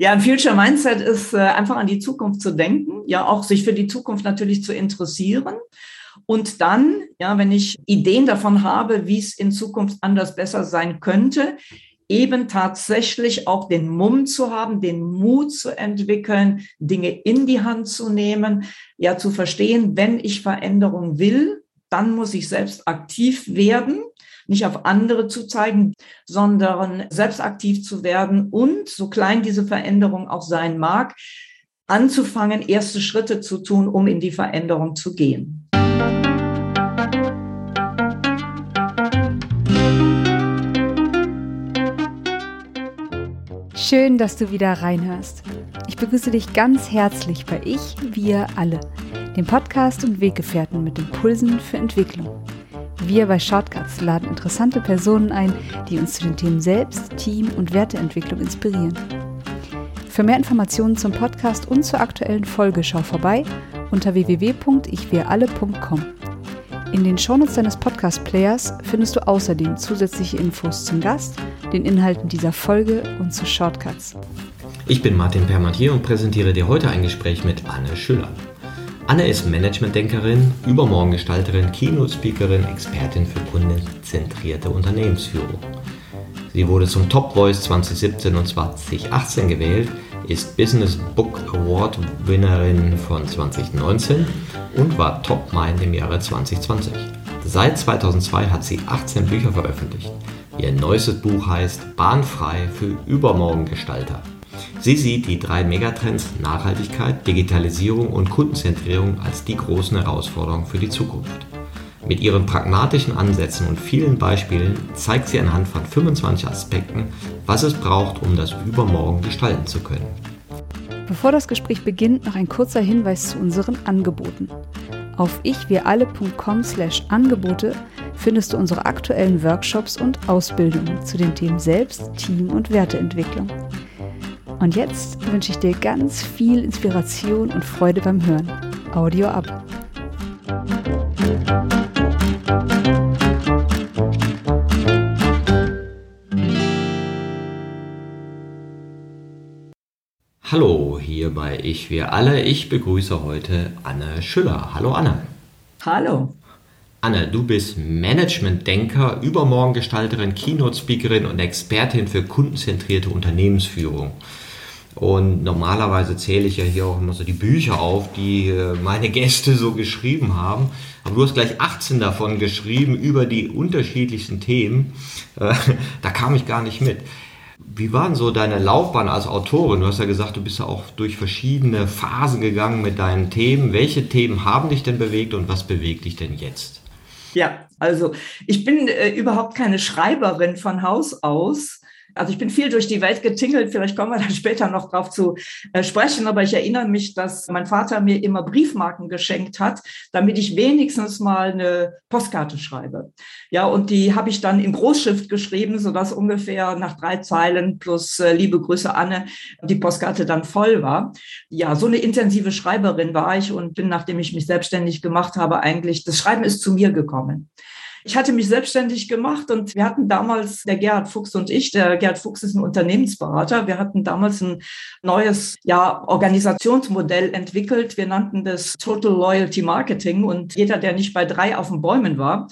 Ja, ein Future Mindset ist äh, einfach an die Zukunft zu denken, ja, auch sich für die Zukunft natürlich zu interessieren. Und dann, ja, wenn ich Ideen davon habe, wie es in Zukunft anders besser sein könnte, eben tatsächlich auch den Mumm zu haben, den Mut zu entwickeln, Dinge in die Hand zu nehmen, ja, zu verstehen, wenn ich Veränderung will, dann muss ich selbst aktiv werden nicht auf andere zu zeigen, sondern selbst aktiv zu werden und, so klein diese Veränderung auch sein mag, anzufangen, erste Schritte zu tun, um in die Veränderung zu gehen. Schön, dass du wieder reinhörst. Ich begrüße dich ganz herzlich bei Ich, Wir alle, dem Podcast und Weggefährten mit Impulsen für Entwicklung. Wir bei Shortcuts laden interessante Personen ein, die uns zu den Themen Selbst, Team und Werteentwicklung inspirieren. Für mehr Informationen zum Podcast und zur aktuellen Folge schau vorbei unter www.ichwiralle.com. In den Shownotes deines Podcast-Players findest du außerdem zusätzliche Infos zum Gast, den Inhalten dieser Folge und zu Shortcuts. Ich bin Martin Permatier und präsentiere dir heute ein Gespräch mit Anne Schüller. Anne ist Managementdenkerin, Übermorgengestalterin, Keynote-Speakerin, Expertin für kundenzentrierte Unternehmensführung. Sie wurde zum Top Voice 2017 und 2018 gewählt, ist Business Book Award Winnerin von 2019 und war Top Mind im Jahre 2020. Seit 2002 hat sie 18 Bücher veröffentlicht. Ihr neuestes Buch heißt Bahnfrei für Übermorgengestalter. Sie sieht die drei Megatrends Nachhaltigkeit, Digitalisierung und Kundenzentrierung als die großen Herausforderungen für die Zukunft. Mit ihren pragmatischen Ansätzen und vielen Beispielen zeigt sie anhand von 25 Aspekten, was es braucht, um das Übermorgen gestalten zu können. Bevor das Gespräch beginnt, noch ein kurzer Hinweis zu unseren Angeboten. Auf ichwiralle.com/angebote findest du unsere aktuellen Workshops und Ausbildungen zu den Themen Selbst, Team und Werteentwicklung. Und jetzt wünsche ich dir ganz viel Inspiration und Freude beim Hören. Audio ab. Hallo, hier bei Ich Wir Alle. Ich begrüße heute Anne Schüller. Hallo Anne. Hallo. Anne, du bist Management-Denker, Übermorgengestalterin, Keynote-Speakerin und Expertin für kundenzentrierte Unternehmensführung. Und normalerweise zähle ich ja hier auch immer so die Bücher auf, die äh, meine Gäste so geschrieben haben. Aber du hast gleich 18 davon geschrieben über die unterschiedlichsten Themen. Äh, da kam ich gar nicht mit. Wie war denn so deine Laufbahn als Autorin? Du hast ja gesagt, du bist ja auch durch verschiedene Phasen gegangen mit deinen Themen. Welche Themen haben dich denn bewegt und was bewegt dich denn jetzt? Ja, also ich bin äh, überhaupt keine Schreiberin von Haus aus. Also ich bin viel durch die Welt getingelt, vielleicht kommen wir dann später noch drauf zu äh, sprechen, aber ich erinnere mich, dass mein Vater mir immer Briefmarken geschenkt hat, damit ich wenigstens mal eine Postkarte schreibe. Ja, und die habe ich dann in Großschrift geschrieben, sodass ungefähr nach drei Zeilen plus äh, liebe Grüße Anne die Postkarte dann voll war. Ja, so eine intensive Schreiberin war ich und bin, nachdem ich mich selbstständig gemacht habe, eigentlich, das Schreiben ist zu mir gekommen. Ich hatte mich selbstständig gemacht und wir hatten damals, der Gerhard Fuchs und ich, der Gerhard Fuchs ist ein Unternehmensberater, wir hatten damals ein neues ja, Organisationsmodell entwickelt. Wir nannten das Total Loyalty Marketing und jeder, der nicht bei drei auf den Bäumen war,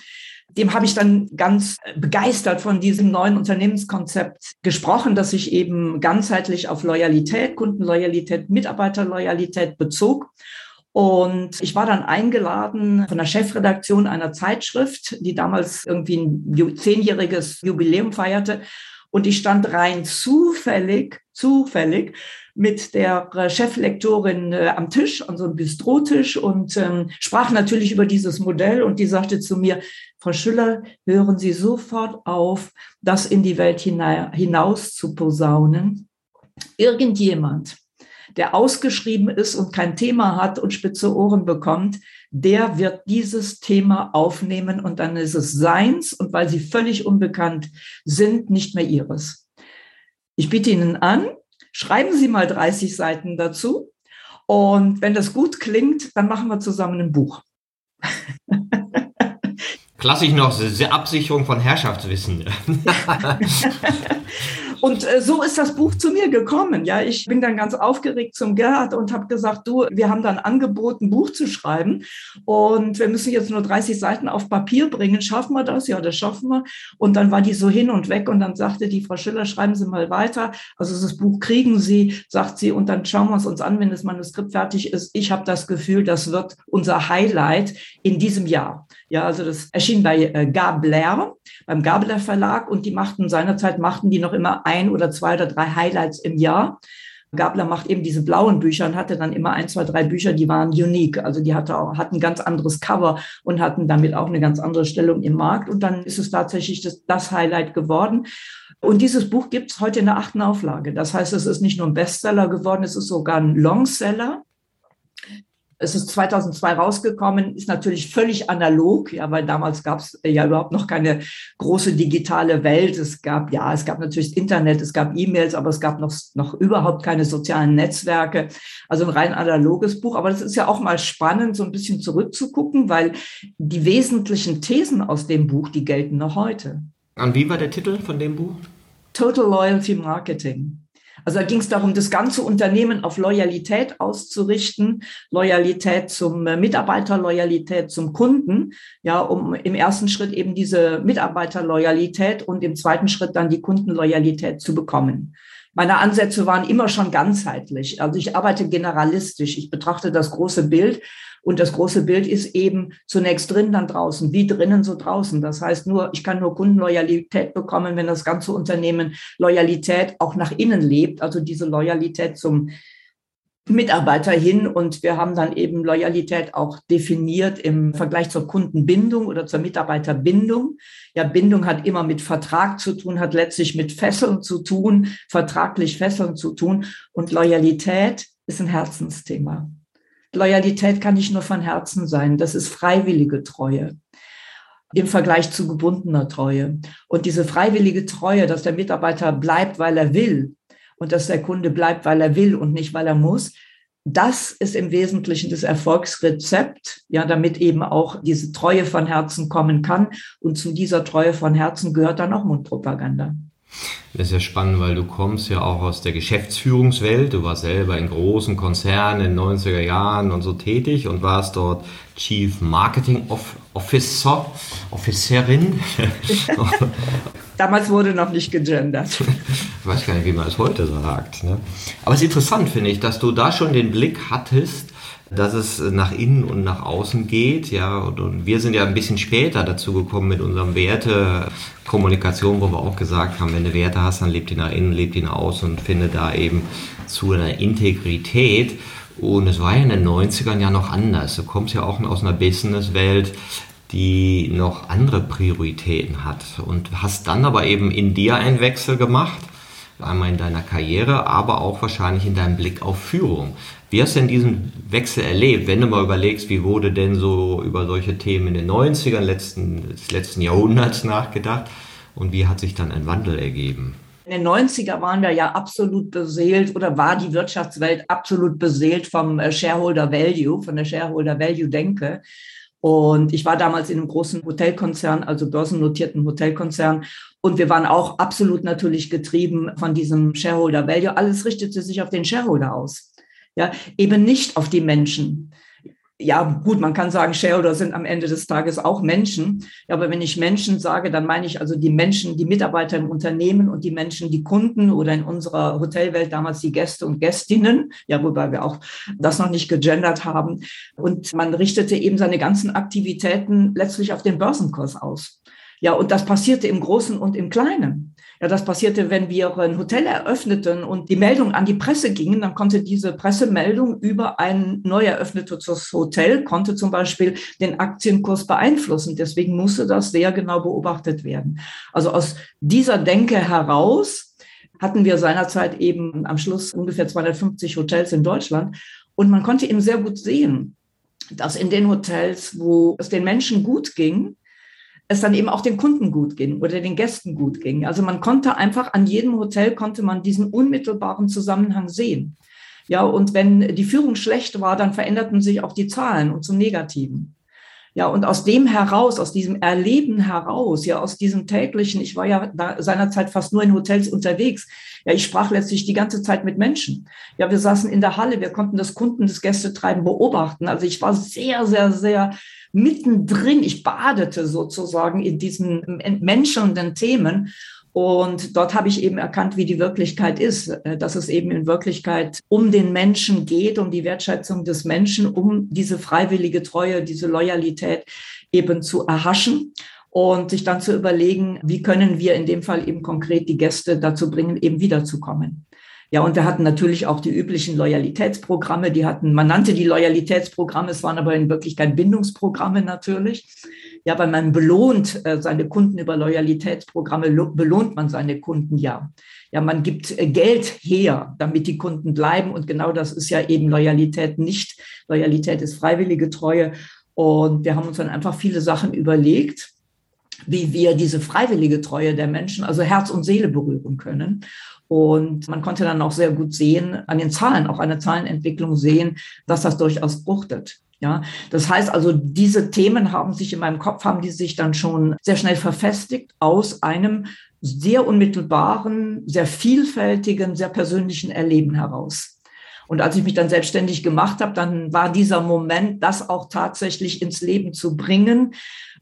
dem habe ich dann ganz begeistert von diesem neuen Unternehmenskonzept gesprochen, das sich eben ganzheitlich auf Loyalität, Kundenloyalität, Mitarbeiterloyalität bezog. Und ich war dann eingeladen von der Chefredaktion einer Zeitschrift, die damals irgendwie ein zehnjähriges Jubiläum feierte. Und ich stand rein zufällig, zufällig mit der Cheflektorin äh, am Tisch, an so einem Bistrotisch und ähm, sprach natürlich über dieses Modell. Und die sagte zu mir, Frau Schüller, hören Sie sofort auf, das in die Welt hinaus zu posaunen. Irgendjemand der ausgeschrieben ist und kein Thema hat und spitze Ohren bekommt, der wird dieses Thema aufnehmen und dann ist es seins und weil sie völlig unbekannt sind, nicht mehr ihres. Ich biete Ihnen an, schreiben Sie mal 30 Seiten dazu und wenn das gut klingt, dann machen wir zusammen ein Buch. Klassisch noch Absicherung von Herrschaftswissen. Und äh, so ist das Buch zu mir gekommen. Ja, ich bin dann ganz aufgeregt zum Gerhard und habe gesagt, du, wir haben dann angeboten, ein Buch zu schreiben und wir müssen jetzt nur 30 Seiten auf Papier bringen. Schaffen wir das? Ja, das schaffen wir. Und dann war die so hin und weg und dann sagte die Frau Schiller, schreiben Sie mal weiter. Also das Buch kriegen Sie, sagt sie, und dann schauen wir es uns an, wenn das Manuskript fertig ist. Ich habe das Gefühl, das wird unser Highlight in diesem Jahr. Ja, also das erschien bei äh, Gabler, beim Gabler Verlag und die machten seinerzeit machten die noch immer ein oder zwei oder drei Highlights im Jahr. Gabler macht eben diese blauen Bücher und hatte dann immer ein, zwei, drei Bücher, die waren unique. Also die hatte auch, hatten ganz anderes Cover und hatten damit auch eine ganz andere Stellung im Markt. Und dann ist es tatsächlich das, das Highlight geworden. Und dieses Buch gibt es heute in der achten Auflage. Das heißt, es ist nicht nur ein Bestseller geworden, es ist sogar ein Longseller. Es ist 2002 rausgekommen, ist natürlich völlig analog, ja, weil damals gab es ja überhaupt noch keine große digitale Welt. Es gab, ja, es gab natürlich das Internet, es gab E-Mails, aber es gab noch, noch überhaupt keine sozialen Netzwerke. Also ein rein analoges Buch. Aber das ist ja auch mal spannend, so ein bisschen zurückzugucken, weil die wesentlichen Thesen aus dem Buch, die gelten noch heute. Und wie war der Titel von dem Buch? Total Loyalty Marketing. Also da ging es darum, das ganze Unternehmen auf Loyalität auszurichten, Loyalität zum äh, Mitarbeiter, Loyalität zum Kunden, ja, um im ersten Schritt eben diese Mitarbeiterloyalität und im zweiten Schritt dann die Kundenloyalität zu bekommen. Meine Ansätze waren immer schon ganzheitlich. Also ich arbeite generalistisch. Ich betrachte das große Bild und das große Bild ist eben zunächst drin, dann draußen, wie drinnen, so draußen. Das heißt nur, ich kann nur Kundenloyalität bekommen, wenn das ganze Unternehmen Loyalität auch nach innen lebt, also diese Loyalität zum Mitarbeiter hin. Und wir haben dann eben Loyalität auch definiert im Vergleich zur Kundenbindung oder zur Mitarbeiterbindung. Ja, Bindung hat immer mit Vertrag zu tun, hat letztlich mit Fesseln zu tun, vertraglich Fesseln zu tun. Und Loyalität ist ein Herzensthema. Loyalität kann nicht nur von Herzen sein, das ist freiwillige Treue im Vergleich zu gebundener Treue. Und diese freiwillige Treue, dass der Mitarbeiter bleibt, weil er will und dass der Kunde bleibt, weil er will und nicht, weil er muss, das ist im Wesentlichen das Erfolgsrezept, ja, damit eben auch diese Treue von Herzen kommen kann. Und zu dieser Treue von Herzen gehört dann auch Mundpropaganda. Das ist ja spannend, weil du kommst ja auch aus der Geschäftsführungswelt. Du warst selber in großen Konzernen in den 90er Jahren und so tätig und warst dort Chief Marketing Officer, Officerin. Damals wurde noch nicht gegendert. Ich weiß gar nicht, wie man es heute sagt. Ne? Aber es ist interessant, finde ich, dass du da schon den Blick hattest, dass es nach innen und nach außen geht. Ja, und, und, wir sind ja ein bisschen später dazu gekommen mit unserem Wertekommunikation, wo wir auch gesagt haben, wenn du Werte hast, dann lebt die nach innen, lebt die nach außen und finde da eben zu einer Integrität. Und es war ja in den 90ern ja noch anders. Du kommst ja auch aus einer Businesswelt, die noch andere Prioritäten hat und hast dann aber eben in dir einen Wechsel gemacht einmal in deiner Karriere, aber auch wahrscheinlich in deinem Blick auf Führung. Wie hast du denn diesen Wechsel erlebt, wenn du mal überlegst, wie wurde denn so über solche Themen in den 90ern letzten, des letzten Jahrhunderts nachgedacht und wie hat sich dann ein Wandel ergeben? In den 90er waren wir ja absolut beseelt oder war die Wirtschaftswelt absolut beseelt vom äh, Shareholder Value, von der Shareholder Value Denke. Und ich war damals in einem großen Hotelkonzern, also börsennotierten Hotelkonzern. Und wir waren auch absolut natürlich getrieben von diesem Shareholder Value. Alles richtete sich auf den Shareholder aus. Ja, eben nicht auf die Menschen. Ja, gut, man kann sagen, Shareholder sind am Ende des Tages auch Menschen. Ja, aber wenn ich Menschen sage, dann meine ich also die Menschen, die Mitarbeiter im Unternehmen und die Menschen, die Kunden oder in unserer Hotelwelt damals die Gäste und Gästinnen. Ja, wobei wir auch das noch nicht gegendert haben. Und man richtete eben seine ganzen Aktivitäten letztlich auf den Börsenkurs aus. Ja, und das passierte im Großen und im Kleinen. Ja, das passierte, wenn wir ein Hotel eröffneten und die Meldung an die Presse gingen, dann konnte diese Pressemeldung über ein neu eröffnetes Hotel, konnte zum Beispiel den Aktienkurs beeinflussen. Deswegen musste das sehr genau beobachtet werden. Also aus dieser Denke heraus hatten wir seinerzeit eben am Schluss ungefähr 250 Hotels in Deutschland. Und man konnte eben sehr gut sehen, dass in den Hotels, wo es den Menschen gut ging, es dann eben auch den Kunden gut ging oder den Gästen gut ging. Also man konnte einfach an jedem Hotel konnte man diesen unmittelbaren Zusammenhang sehen. Ja, und wenn die Führung schlecht war, dann veränderten sich auch die Zahlen und zum Negativen. Ja, und aus dem heraus, aus diesem Erleben heraus, ja, aus diesem täglichen, ich war ja da seinerzeit fast nur in Hotels unterwegs. Ja, ich sprach letztlich die ganze Zeit mit Menschen. Ja, wir saßen in der Halle, wir konnten das Kunden, das Gästetreiben beobachten. Also ich war sehr, sehr, sehr mittendrin. Ich badete sozusagen in diesen menschelnden Themen. Und dort habe ich eben erkannt, wie die Wirklichkeit ist, äh, dass es eben in Wirklichkeit um den Menschen geht, um die Wertschätzung des Menschen, um diese freiwillige Treue, diese Loyalität eben zu erhaschen und sich dann zu überlegen, wie können wir in dem Fall eben konkret die Gäste dazu bringen, eben wiederzukommen. Ja, und wir hatten natürlich auch die üblichen Loyalitätsprogramme. Die hatten, man nannte die Loyalitätsprogramme, es waren aber in Wirklichkeit Bindungsprogramme natürlich. Ja, weil man belohnt äh, seine Kunden über Loyalitätsprogramme, belohnt man seine Kunden ja. Ja, man gibt äh, Geld her, damit die Kunden bleiben. Und genau das ist ja eben Loyalität nicht. Loyalität ist freiwillige Treue. Und wir haben uns dann einfach viele Sachen überlegt, wie wir diese freiwillige Treue der Menschen, also Herz und Seele berühren können. Und man konnte dann auch sehr gut sehen, an den Zahlen, auch an der Zahlenentwicklung sehen, dass das durchaus fruchtet. Ja, das heißt also, diese Themen haben sich in meinem Kopf, haben die sich dann schon sehr schnell verfestigt aus einem sehr unmittelbaren, sehr vielfältigen, sehr persönlichen Erleben heraus. Und als ich mich dann selbstständig gemacht habe, dann war dieser Moment, das auch tatsächlich ins Leben zu bringen,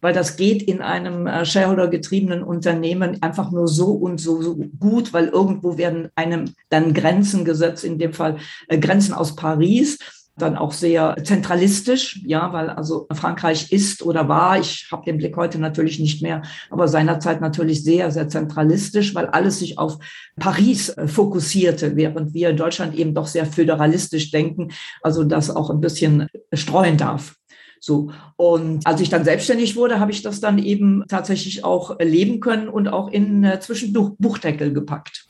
weil das geht in einem äh, Shareholder-getriebenen Unternehmen einfach nur so und so, so, gut, weil irgendwo werden einem dann Grenzen gesetzt, in dem Fall äh, Grenzen aus Paris dann auch sehr zentralistisch, ja, weil also Frankreich ist oder war, ich habe den Blick heute natürlich nicht mehr, aber seinerzeit natürlich sehr, sehr zentralistisch, weil alles sich auf Paris äh, fokussierte, während wir in Deutschland eben doch sehr föderalistisch denken, also das auch ein bisschen streuen darf. So. Und als ich dann selbstständig wurde, habe ich das dann eben tatsächlich auch leben können und auch in äh, Zwischenbuchdeckel gepackt.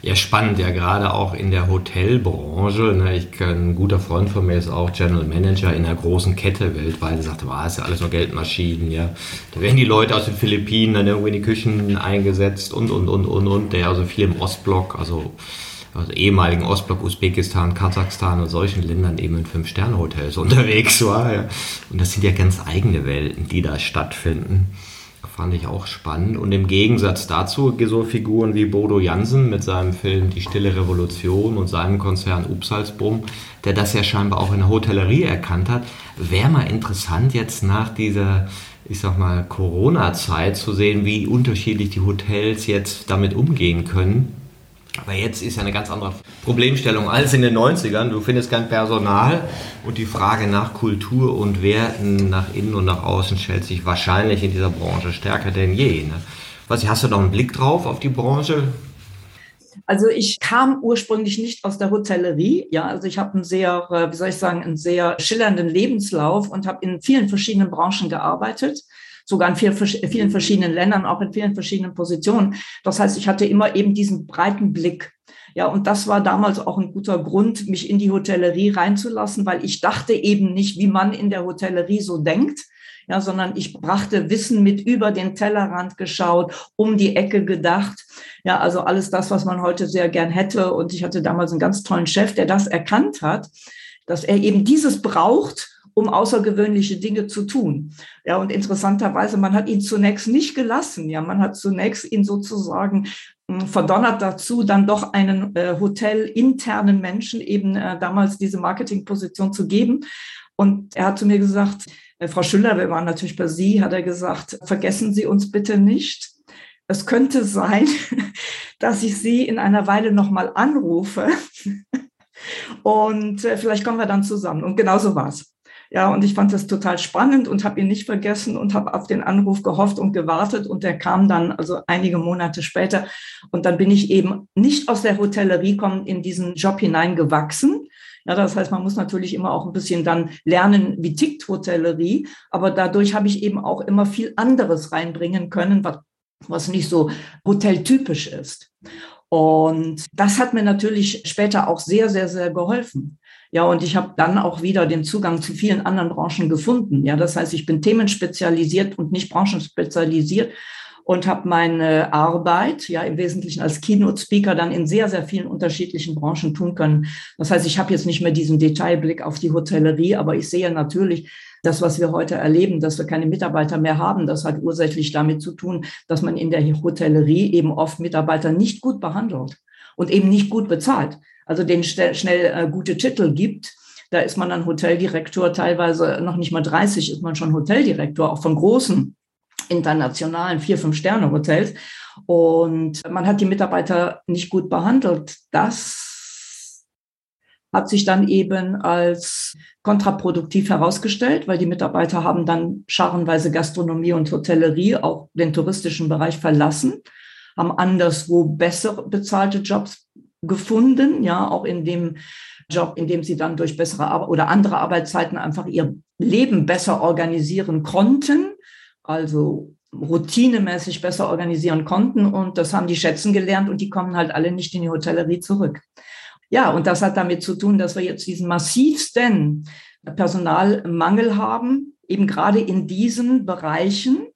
Ja, spannend, ja, gerade auch in der Hotelbranche. Ne, ich, ein guter Freund von mir ist auch General Manager in einer großen Kette weltweit. Er sagte, war ist ja alles nur Geldmaschinen, ja. Da werden die Leute aus den Philippinen dann irgendwie in die Küchen eingesetzt und, und, und, und, und. Der also viel im Ostblock, also also ehemaligen Ostblock, Usbekistan, Kasachstan und solchen Ländern eben in Fünf-Sterne-Hotels unterwegs war. Ja. Und das sind ja ganz eigene Welten, die da stattfinden. Fand ich auch spannend. Und im Gegensatz dazu so Figuren wie Bodo Jansen mit seinem Film Die Stille Revolution und seinem Konzern Upsalzbrum, der das ja scheinbar auch in der Hotellerie erkannt hat. Wäre mal interessant jetzt nach dieser ich sag mal, Corona-Zeit zu sehen, wie unterschiedlich die Hotels jetzt damit umgehen können aber jetzt ist ja eine ganz andere Problemstellung als in den 90ern. Du findest kein Personal und die Frage nach Kultur und Werten nach innen und nach außen stellt sich wahrscheinlich in dieser Branche stärker denn je. Ne? Was, hast du noch einen Blick drauf auf die Branche? Also ich kam ursprünglich nicht aus der Hotellerie. Ja, also ich habe einen sehr, äh, wie soll ich sagen, einen sehr schillernden Lebenslauf und habe in vielen verschiedenen Branchen gearbeitet sogar in vielen verschiedenen Ländern, auch in vielen verschiedenen Positionen. Das heißt, ich hatte immer eben diesen breiten Blick. Ja, und das war damals auch ein guter Grund, mich in die Hotellerie reinzulassen, weil ich dachte eben nicht, wie man in der Hotellerie so denkt, ja, sondern ich brachte Wissen mit über den Tellerrand geschaut, um die Ecke gedacht. Ja, also alles das, was man heute sehr gern hätte. Und ich hatte damals einen ganz tollen Chef, der das erkannt hat, dass er eben dieses braucht, um außergewöhnliche Dinge zu tun. Ja, und interessanterweise, man hat ihn zunächst nicht gelassen. Ja, man hat zunächst ihn sozusagen hm, verdonnert dazu, dann doch einen äh, hotelinternen Menschen eben äh, damals diese Marketingposition zu geben. Und er hat zu mir gesagt, äh, Frau Schüller, wir waren natürlich bei Sie, hat er gesagt, vergessen Sie uns bitte nicht. Es könnte sein, dass ich Sie in einer Weile nochmal anrufe. Und äh, vielleicht kommen wir dann zusammen. Und genau so war es. Ja, und ich fand das total spannend und habe ihn nicht vergessen und habe auf den Anruf gehofft und gewartet und der kam dann also einige Monate später und dann bin ich eben nicht aus der Hotellerie kommen in diesen Job hineingewachsen. Ja, das heißt, man muss natürlich immer auch ein bisschen dann lernen, wie tickt Hotellerie, aber dadurch habe ich eben auch immer viel anderes reinbringen können, was, was nicht so hoteltypisch ist. Und das hat mir natürlich später auch sehr, sehr, sehr geholfen. Ja, und ich habe dann auch wieder den Zugang zu vielen anderen Branchen gefunden. Ja, das heißt, ich bin themenspezialisiert und nicht branchenspezialisiert und habe meine Arbeit ja im Wesentlichen als Keynote-Speaker dann in sehr, sehr vielen unterschiedlichen Branchen tun können. Das heißt, ich habe jetzt nicht mehr diesen Detailblick auf die Hotellerie, aber ich sehe natürlich, das, was wir heute erleben, dass wir keine Mitarbeiter mehr haben, das hat ursächlich damit zu tun, dass man in der Hotellerie eben oft Mitarbeiter nicht gut behandelt und eben nicht gut bezahlt. Also denen schnell, schnell äh, gute Titel gibt. Da ist man dann Hoteldirektor, teilweise noch nicht mal 30 ist man schon Hoteldirektor, auch von großen internationalen vier, fünf Sterne Hotels. Und man hat die Mitarbeiter nicht gut behandelt. Das hat sich dann eben als kontraproduktiv herausgestellt, weil die Mitarbeiter haben dann scharenweise Gastronomie und Hotellerie, auch den touristischen Bereich verlassen, haben anderswo besser bezahlte Jobs gefunden, ja, auch in dem Job, in dem sie dann durch bessere Ar oder andere Arbeitszeiten einfach ihr Leben besser organisieren konnten, also routinemäßig besser organisieren konnten und das haben die schätzen gelernt und die kommen halt alle nicht in die Hotellerie zurück. Ja, und das hat damit zu tun, dass wir jetzt diesen massivsten Personalmangel haben, eben gerade in diesen Bereichen,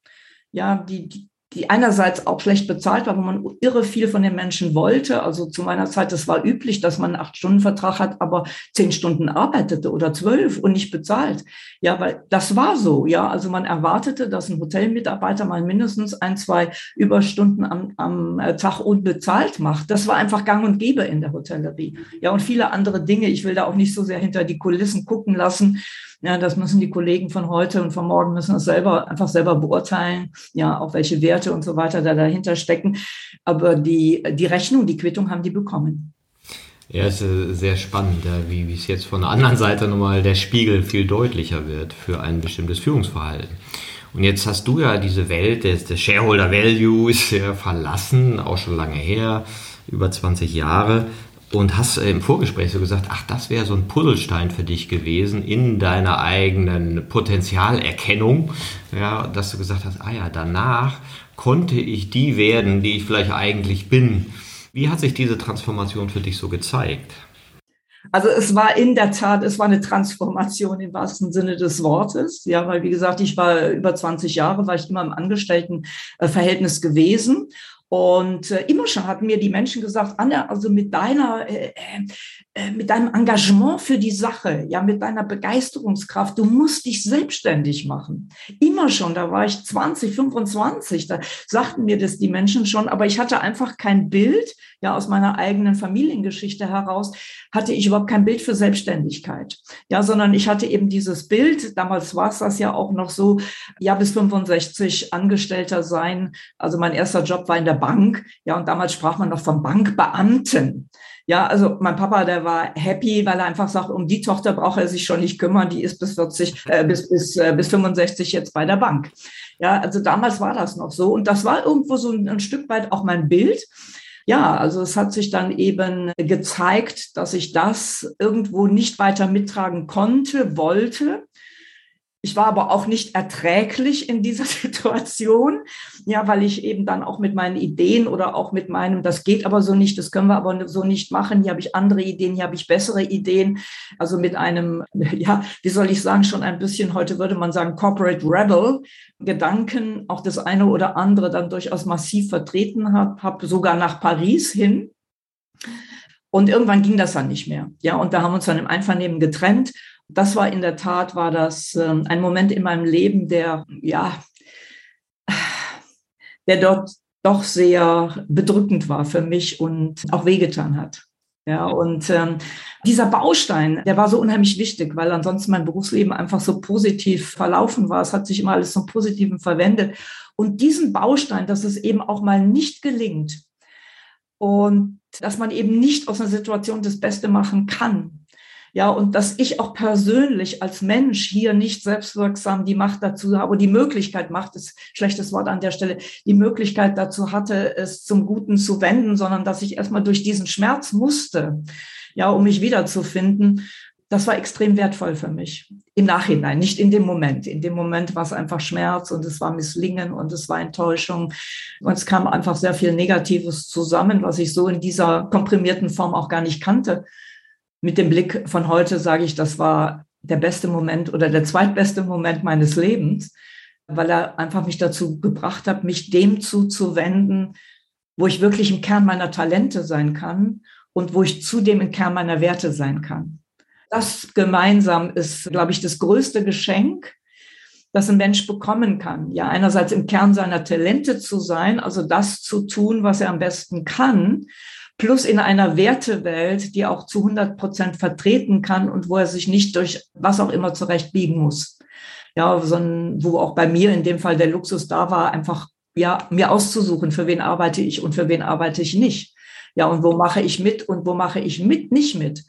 ja, die, die einerseits auch schlecht bezahlt war, wo man irre viel von den Menschen wollte. Also zu meiner Zeit, das war üblich, dass man einen Acht-Stunden-Vertrag hat, aber zehn Stunden arbeitete oder zwölf und nicht bezahlt. Ja, weil das war so. Ja, also man erwartete, dass ein Hotelmitarbeiter mal mindestens ein, zwei Überstunden am, am äh, Tag unbezahlt macht. Das war einfach gang und gäbe in der Hotellerie. Ja, und viele andere Dinge. Ich will da auch nicht so sehr hinter die Kulissen gucken lassen. Ja, das müssen die Kollegen von heute und von morgen müssen es selber einfach selber beurteilen. Ja, auch welche Werte und so weiter da dahinter stecken. Aber die, die Rechnung, die Quittung haben die bekommen. Ja, es ist sehr spannend, wie, wie es jetzt von der anderen Seite nochmal der Spiegel viel deutlicher wird für ein bestimmtes Führungsverhalten. Und jetzt hast du ja diese Welt des, des Shareholder Values ja verlassen, auch schon lange her, über 20 Jahre und hast im Vorgespräch so gesagt, ach, das wäre so ein Puzzlestein für dich gewesen in deiner eigenen Potenzialerkennung, ja, dass du gesagt hast, ah ja, danach konnte ich die werden, die ich vielleicht eigentlich bin. Wie hat sich diese Transformation für dich so gezeigt? Also es war in der Tat, es war eine Transformation im wahrsten Sinne des Wortes. Ja, weil wie gesagt, ich war über 20 Jahre, war ich immer im Angestelltenverhältnis gewesen und äh, immer schon hatten mir die Menschen gesagt, Anne, also mit deiner, äh, äh, mit deinem Engagement für die Sache, ja, mit deiner Begeisterungskraft, du musst dich selbstständig machen. Immer schon, da war ich 20, 25, da sagten mir das die Menschen schon, aber ich hatte einfach kein Bild, ja, aus meiner eigenen Familiengeschichte heraus, hatte ich überhaupt kein Bild für Selbstständigkeit. Ja, sondern ich hatte eben dieses Bild, damals war es das ja auch noch so, ja, bis 65 Angestellter sein. Also mein erster Job war in der Bank. Ja, und damals sprach man noch von Bankbeamten. Ja, also mein Papa, der war happy, weil er einfach sagt, um die Tochter braucht er sich schon nicht kümmern, die ist bis 40, äh, bis, bis, äh, bis 65 jetzt bei der Bank. Ja, also damals war das noch so. Und das war irgendwo so ein, ein Stück weit auch mein Bild. Ja, also es hat sich dann eben gezeigt, dass ich das irgendwo nicht weiter mittragen konnte, wollte. Ich war aber auch nicht erträglich in dieser Situation, ja, weil ich eben dann auch mit meinen Ideen oder auch mit meinem, das geht aber so nicht, das können wir aber so nicht machen, hier habe ich andere Ideen, hier habe ich bessere Ideen. Also mit einem, ja, wie soll ich sagen, schon ein bisschen, heute würde man sagen, Corporate Rebel, Gedanken, auch das eine oder andere dann durchaus massiv vertreten habe, habe sogar nach Paris hin. Und irgendwann ging das dann nicht mehr. Ja, und da haben wir uns dann im Einvernehmen getrennt das war in der Tat, war das ähm, ein Moment in meinem Leben, der, ja, der dort doch sehr bedrückend war für mich und auch wehgetan hat. Ja, und ähm, dieser Baustein, der war so unheimlich wichtig, weil ansonsten mein Berufsleben einfach so positiv verlaufen war. Es hat sich immer alles zum Positiven verwendet. Und diesen Baustein, dass es eben auch mal nicht gelingt und dass man eben nicht aus einer Situation das Beste machen kann, ja, und dass ich auch persönlich als Mensch hier nicht selbstwirksam die Macht dazu habe, die Möglichkeit, Macht ist schlechtes Wort an der Stelle, die Möglichkeit dazu hatte, es zum Guten zu wenden, sondern dass ich erstmal durch diesen Schmerz musste, ja, um mich wiederzufinden. Das war extrem wertvoll für mich. Im Nachhinein, nicht in dem Moment. In dem Moment war es einfach Schmerz und es war Misslingen und es war Enttäuschung. Und es kam einfach sehr viel Negatives zusammen, was ich so in dieser komprimierten Form auch gar nicht kannte mit dem Blick von heute sage ich, das war der beste Moment oder der zweitbeste Moment meines Lebens, weil er einfach mich dazu gebracht hat, mich dem zuzuwenden, wo ich wirklich im Kern meiner Talente sein kann und wo ich zudem im Kern meiner Werte sein kann. Das gemeinsam ist, glaube ich, das größte Geschenk, das ein Mensch bekommen kann. Ja, einerseits im Kern seiner Talente zu sein, also das zu tun, was er am besten kann, plus in einer Wertewelt, die auch zu 100 Prozent vertreten kann und wo er sich nicht durch was auch immer zurechtbiegen muss. Ja, sondern wo auch bei mir in dem Fall der Luxus da war, einfach ja, mir auszusuchen, für wen arbeite ich und für wen arbeite ich nicht. Ja, und wo mache ich mit und wo mache ich mit nicht mit.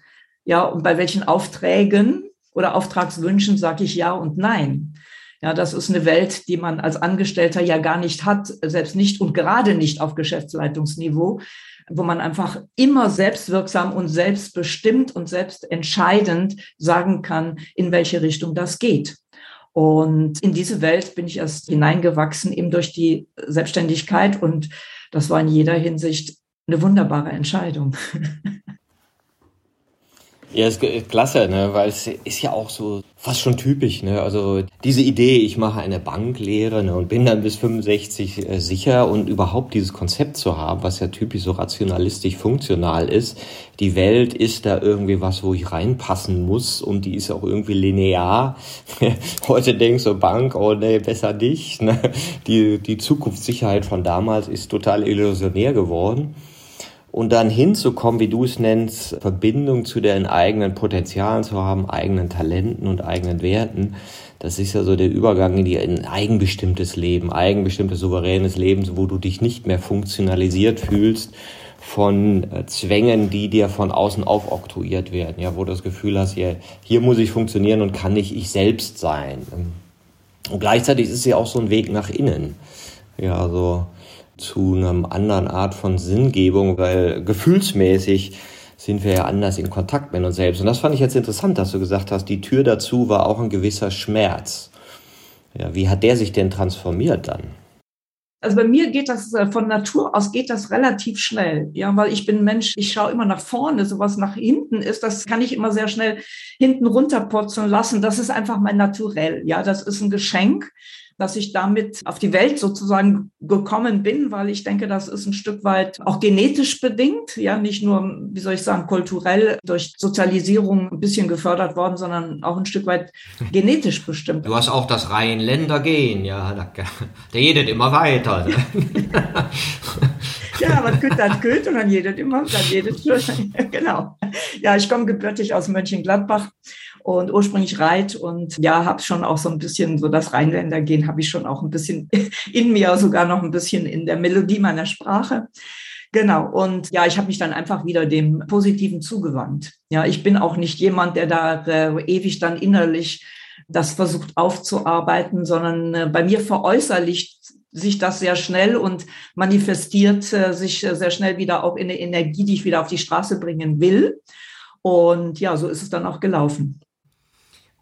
Ja, und bei welchen Aufträgen oder Auftragswünschen sage ich ja und nein. Ja, das ist eine Welt, die man als Angestellter ja gar nicht hat, selbst nicht und gerade nicht auf Geschäftsleitungsniveau, wo man einfach immer selbstwirksam und selbstbestimmt und selbstentscheidend sagen kann, in welche Richtung das geht. Und in diese Welt bin ich erst hineingewachsen, eben durch die Selbstständigkeit. Und das war in jeder Hinsicht eine wunderbare Entscheidung. Ja, ist klasse, ne? weil es ist ja auch so fast schon typisch. Ne? Also diese Idee, ich mache eine Banklehre ne? und bin dann bis 65 äh, sicher und überhaupt dieses Konzept zu haben, was ja typisch so rationalistisch funktional ist. Die Welt ist da irgendwie was, wo ich reinpassen muss und die ist auch irgendwie linear. Heute denkst du Bank, oh nee, besser nicht. Ne? Die, die Zukunftssicherheit von damals ist total illusionär geworden und dann hinzukommen, wie du es nennst, Verbindung zu den eigenen Potenzialen zu haben, eigenen Talenten und eigenen Werten. Das ist ja so der Übergang in, ein eigenbestimmtes Leben, eigenbestimmtes souveränes Leben, wo du dich nicht mehr funktionalisiert fühlst von äh, Zwängen, die dir von außen aufoktroyiert werden, ja, wo du das Gefühl hast, ja, hier muss ich funktionieren und kann nicht ich selbst sein. Und gleichzeitig ist es ja auch so ein Weg nach innen. Ja, also zu einem anderen Art von Sinngebung, weil gefühlsmäßig sind wir ja anders in Kontakt mit uns selbst. Und das fand ich jetzt interessant, dass du gesagt hast, die Tür dazu war auch ein gewisser Schmerz. Ja, wie hat der sich denn transformiert dann? Also bei mir geht das äh, von Natur aus geht das relativ schnell, ja, weil ich bin Mensch, ich schaue immer nach vorne, sowas nach hinten ist, das kann ich immer sehr schnell hinten runterpurzeln lassen. Das ist einfach mein Naturell, ja, das ist ein Geschenk dass ich damit auf die Welt sozusagen gekommen bin, weil ich denke, das ist ein Stück weit auch genetisch bedingt, ja, nicht nur, wie soll ich sagen, kulturell durch Sozialisierung ein bisschen gefördert worden, sondern auch ein Stück weit genetisch bestimmt. Du hast auch das Rhein-Länder-Gen, ja, der jedet immer weiter. Ja, was gut, das gut und dann jedet immer, dann jedet, genau. Ja, ich komme gebürtig aus Mönchengladbach und ursprünglich Reit und ja, habe schon auch so ein bisschen so das Rheinländer-Gehen habe ich schon auch ein bisschen in mir, sogar noch ein bisschen in der Melodie meiner Sprache. Genau. Und ja, ich habe mich dann einfach wieder dem Positiven zugewandt. Ja, ich bin auch nicht jemand, der da äh, ewig dann innerlich das versucht aufzuarbeiten, sondern äh, bei mir veräußerlicht sich das sehr schnell und manifestiert äh, sich äh, sehr schnell wieder auch in eine Energie, die ich wieder auf die Straße bringen will. Und ja, so ist es dann auch gelaufen.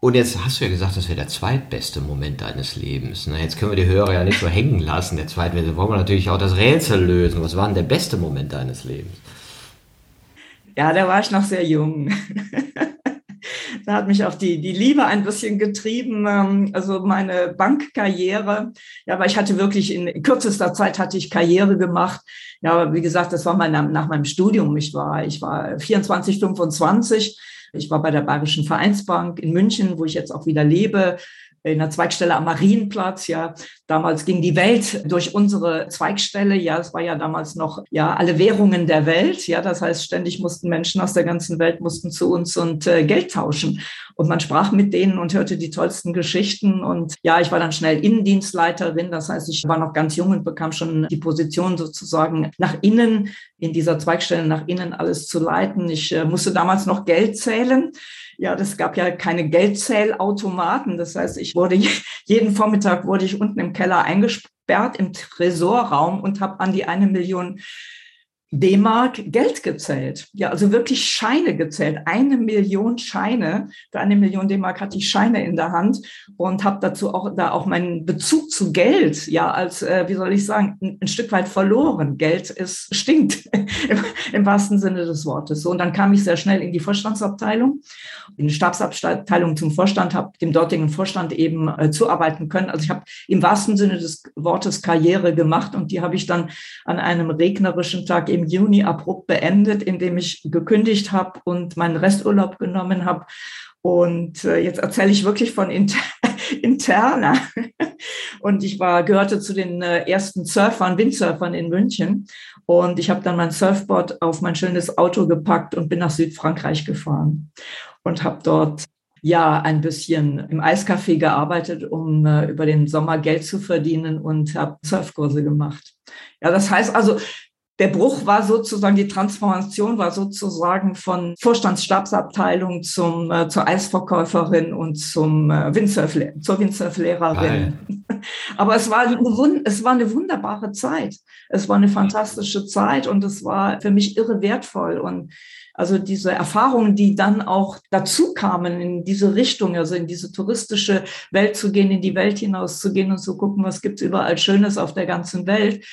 Und jetzt hast du ja gesagt, das wäre der zweitbeste Moment deines Lebens. Na, jetzt können wir die Hörer ja nicht so hängen lassen. Der zweitbeste, wollen wir natürlich auch das Rätsel lösen. Was war denn der beste Moment deines Lebens? Ja, da war ich noch sehr jung. da hat mich auch die, die Liebe ein bisschen getrieben. Ähm, also meine Bankkarriere. Ja, weil ich hatte wirklich in kürzester Zeit hatte ich Karriere gemacht. Ja, wie gesagt, das war mein, nach meinem Studium. Ich war, ich war 24, 25 ich war bei der Bayerischen Vereinsbank in München, wo ich jetzt auch wieder lebe in der Zweigstelle am Marienplatz, ja. Damals ging die Welt durch unsere Zweigstelle, ja, es war ja damals noch, ja, alle Währungen der Welt, ja, das heißt, ständig mussten Menschen aus der ganzen Welt mussten zu uns und äh, Geld tauschen. Und man sprach mit denen und hörte die tollsten Geschichten. Und ja, ich war dann schnell Innendienstleiterin, das heißt, ich war noch ganz jung und bekam schon die Position sozusagen nach innen, in dieser Zweigstelle nach innen alles zu leiten. Ich äh, musste damals noch Geld zählen. Ja, das gab ja keine Geldzählautomaten. Das heißt, ich wurde jeden Vormittag wurde ich unten im Keller eingesperrt im Tresorraum und habe an die eine Million D-Mark Geld gezählt. Ja, also wirklich Scheine gezählt. Eine Million Scheine. Für eine Million D-Mark hatte ich Scheine in der Hand und habe dazu auch da auch meinen Bezug zu Geld, ja, als, äh, wie soll ich sagen, ein, ein, Stück weit verloren. Geld ist, stinkt im, im, wahrsten Sinne des Wortes. So, und dann kam ich sehr schnell in die Vorstandsabteilung, in die Stabsabteilung zum Vorstand, habe dem dortigen Vorstand eben äh, zuarbeiten können. Also ich habe im wahrsten Sinne des Wortes Karriere gemacht und die habe ich dann an einem regnerischen Tag eben im Juni abrupt beendet, indem ich gekündigt habe und meinen Resturlaub genommen habe. Und äh, jetzt erzähle ich wirklich von inter interner. Und ich war, gehörte zu den äh, ersten Surfern, Windsurfern in München. Und ich habe dann mein Surfboard auf mein schönes Auto gepackt und bin nach Südfrankreich gefahren und habe dort ja ein bisschen im Eiscafé gearbeitet, um äh, über den Sommer Geld zu verdienen und habe Surfkurse gemacht. Ja, das heißt also, der Bruch war sozusagen, die Transformation war sozusagen von Vorstandsstabsabteilung zum, äh, zur Eisverkäuferin und zum äh, Windsurf, zur Windsurflehrerin. Aber es war, eine, es war eine wunderbare Zeit. Es war eine fantastische Zeit und es war für mich irre wertvoll. Und also diese Erfahrungen, die dann auch dazu kamen in diese Richtung, also in diese touristische Welt zu gehen, in die Welt hinaus zu gehen und zu gucken, was gibt's überall Schönes auf der ganzen Welt.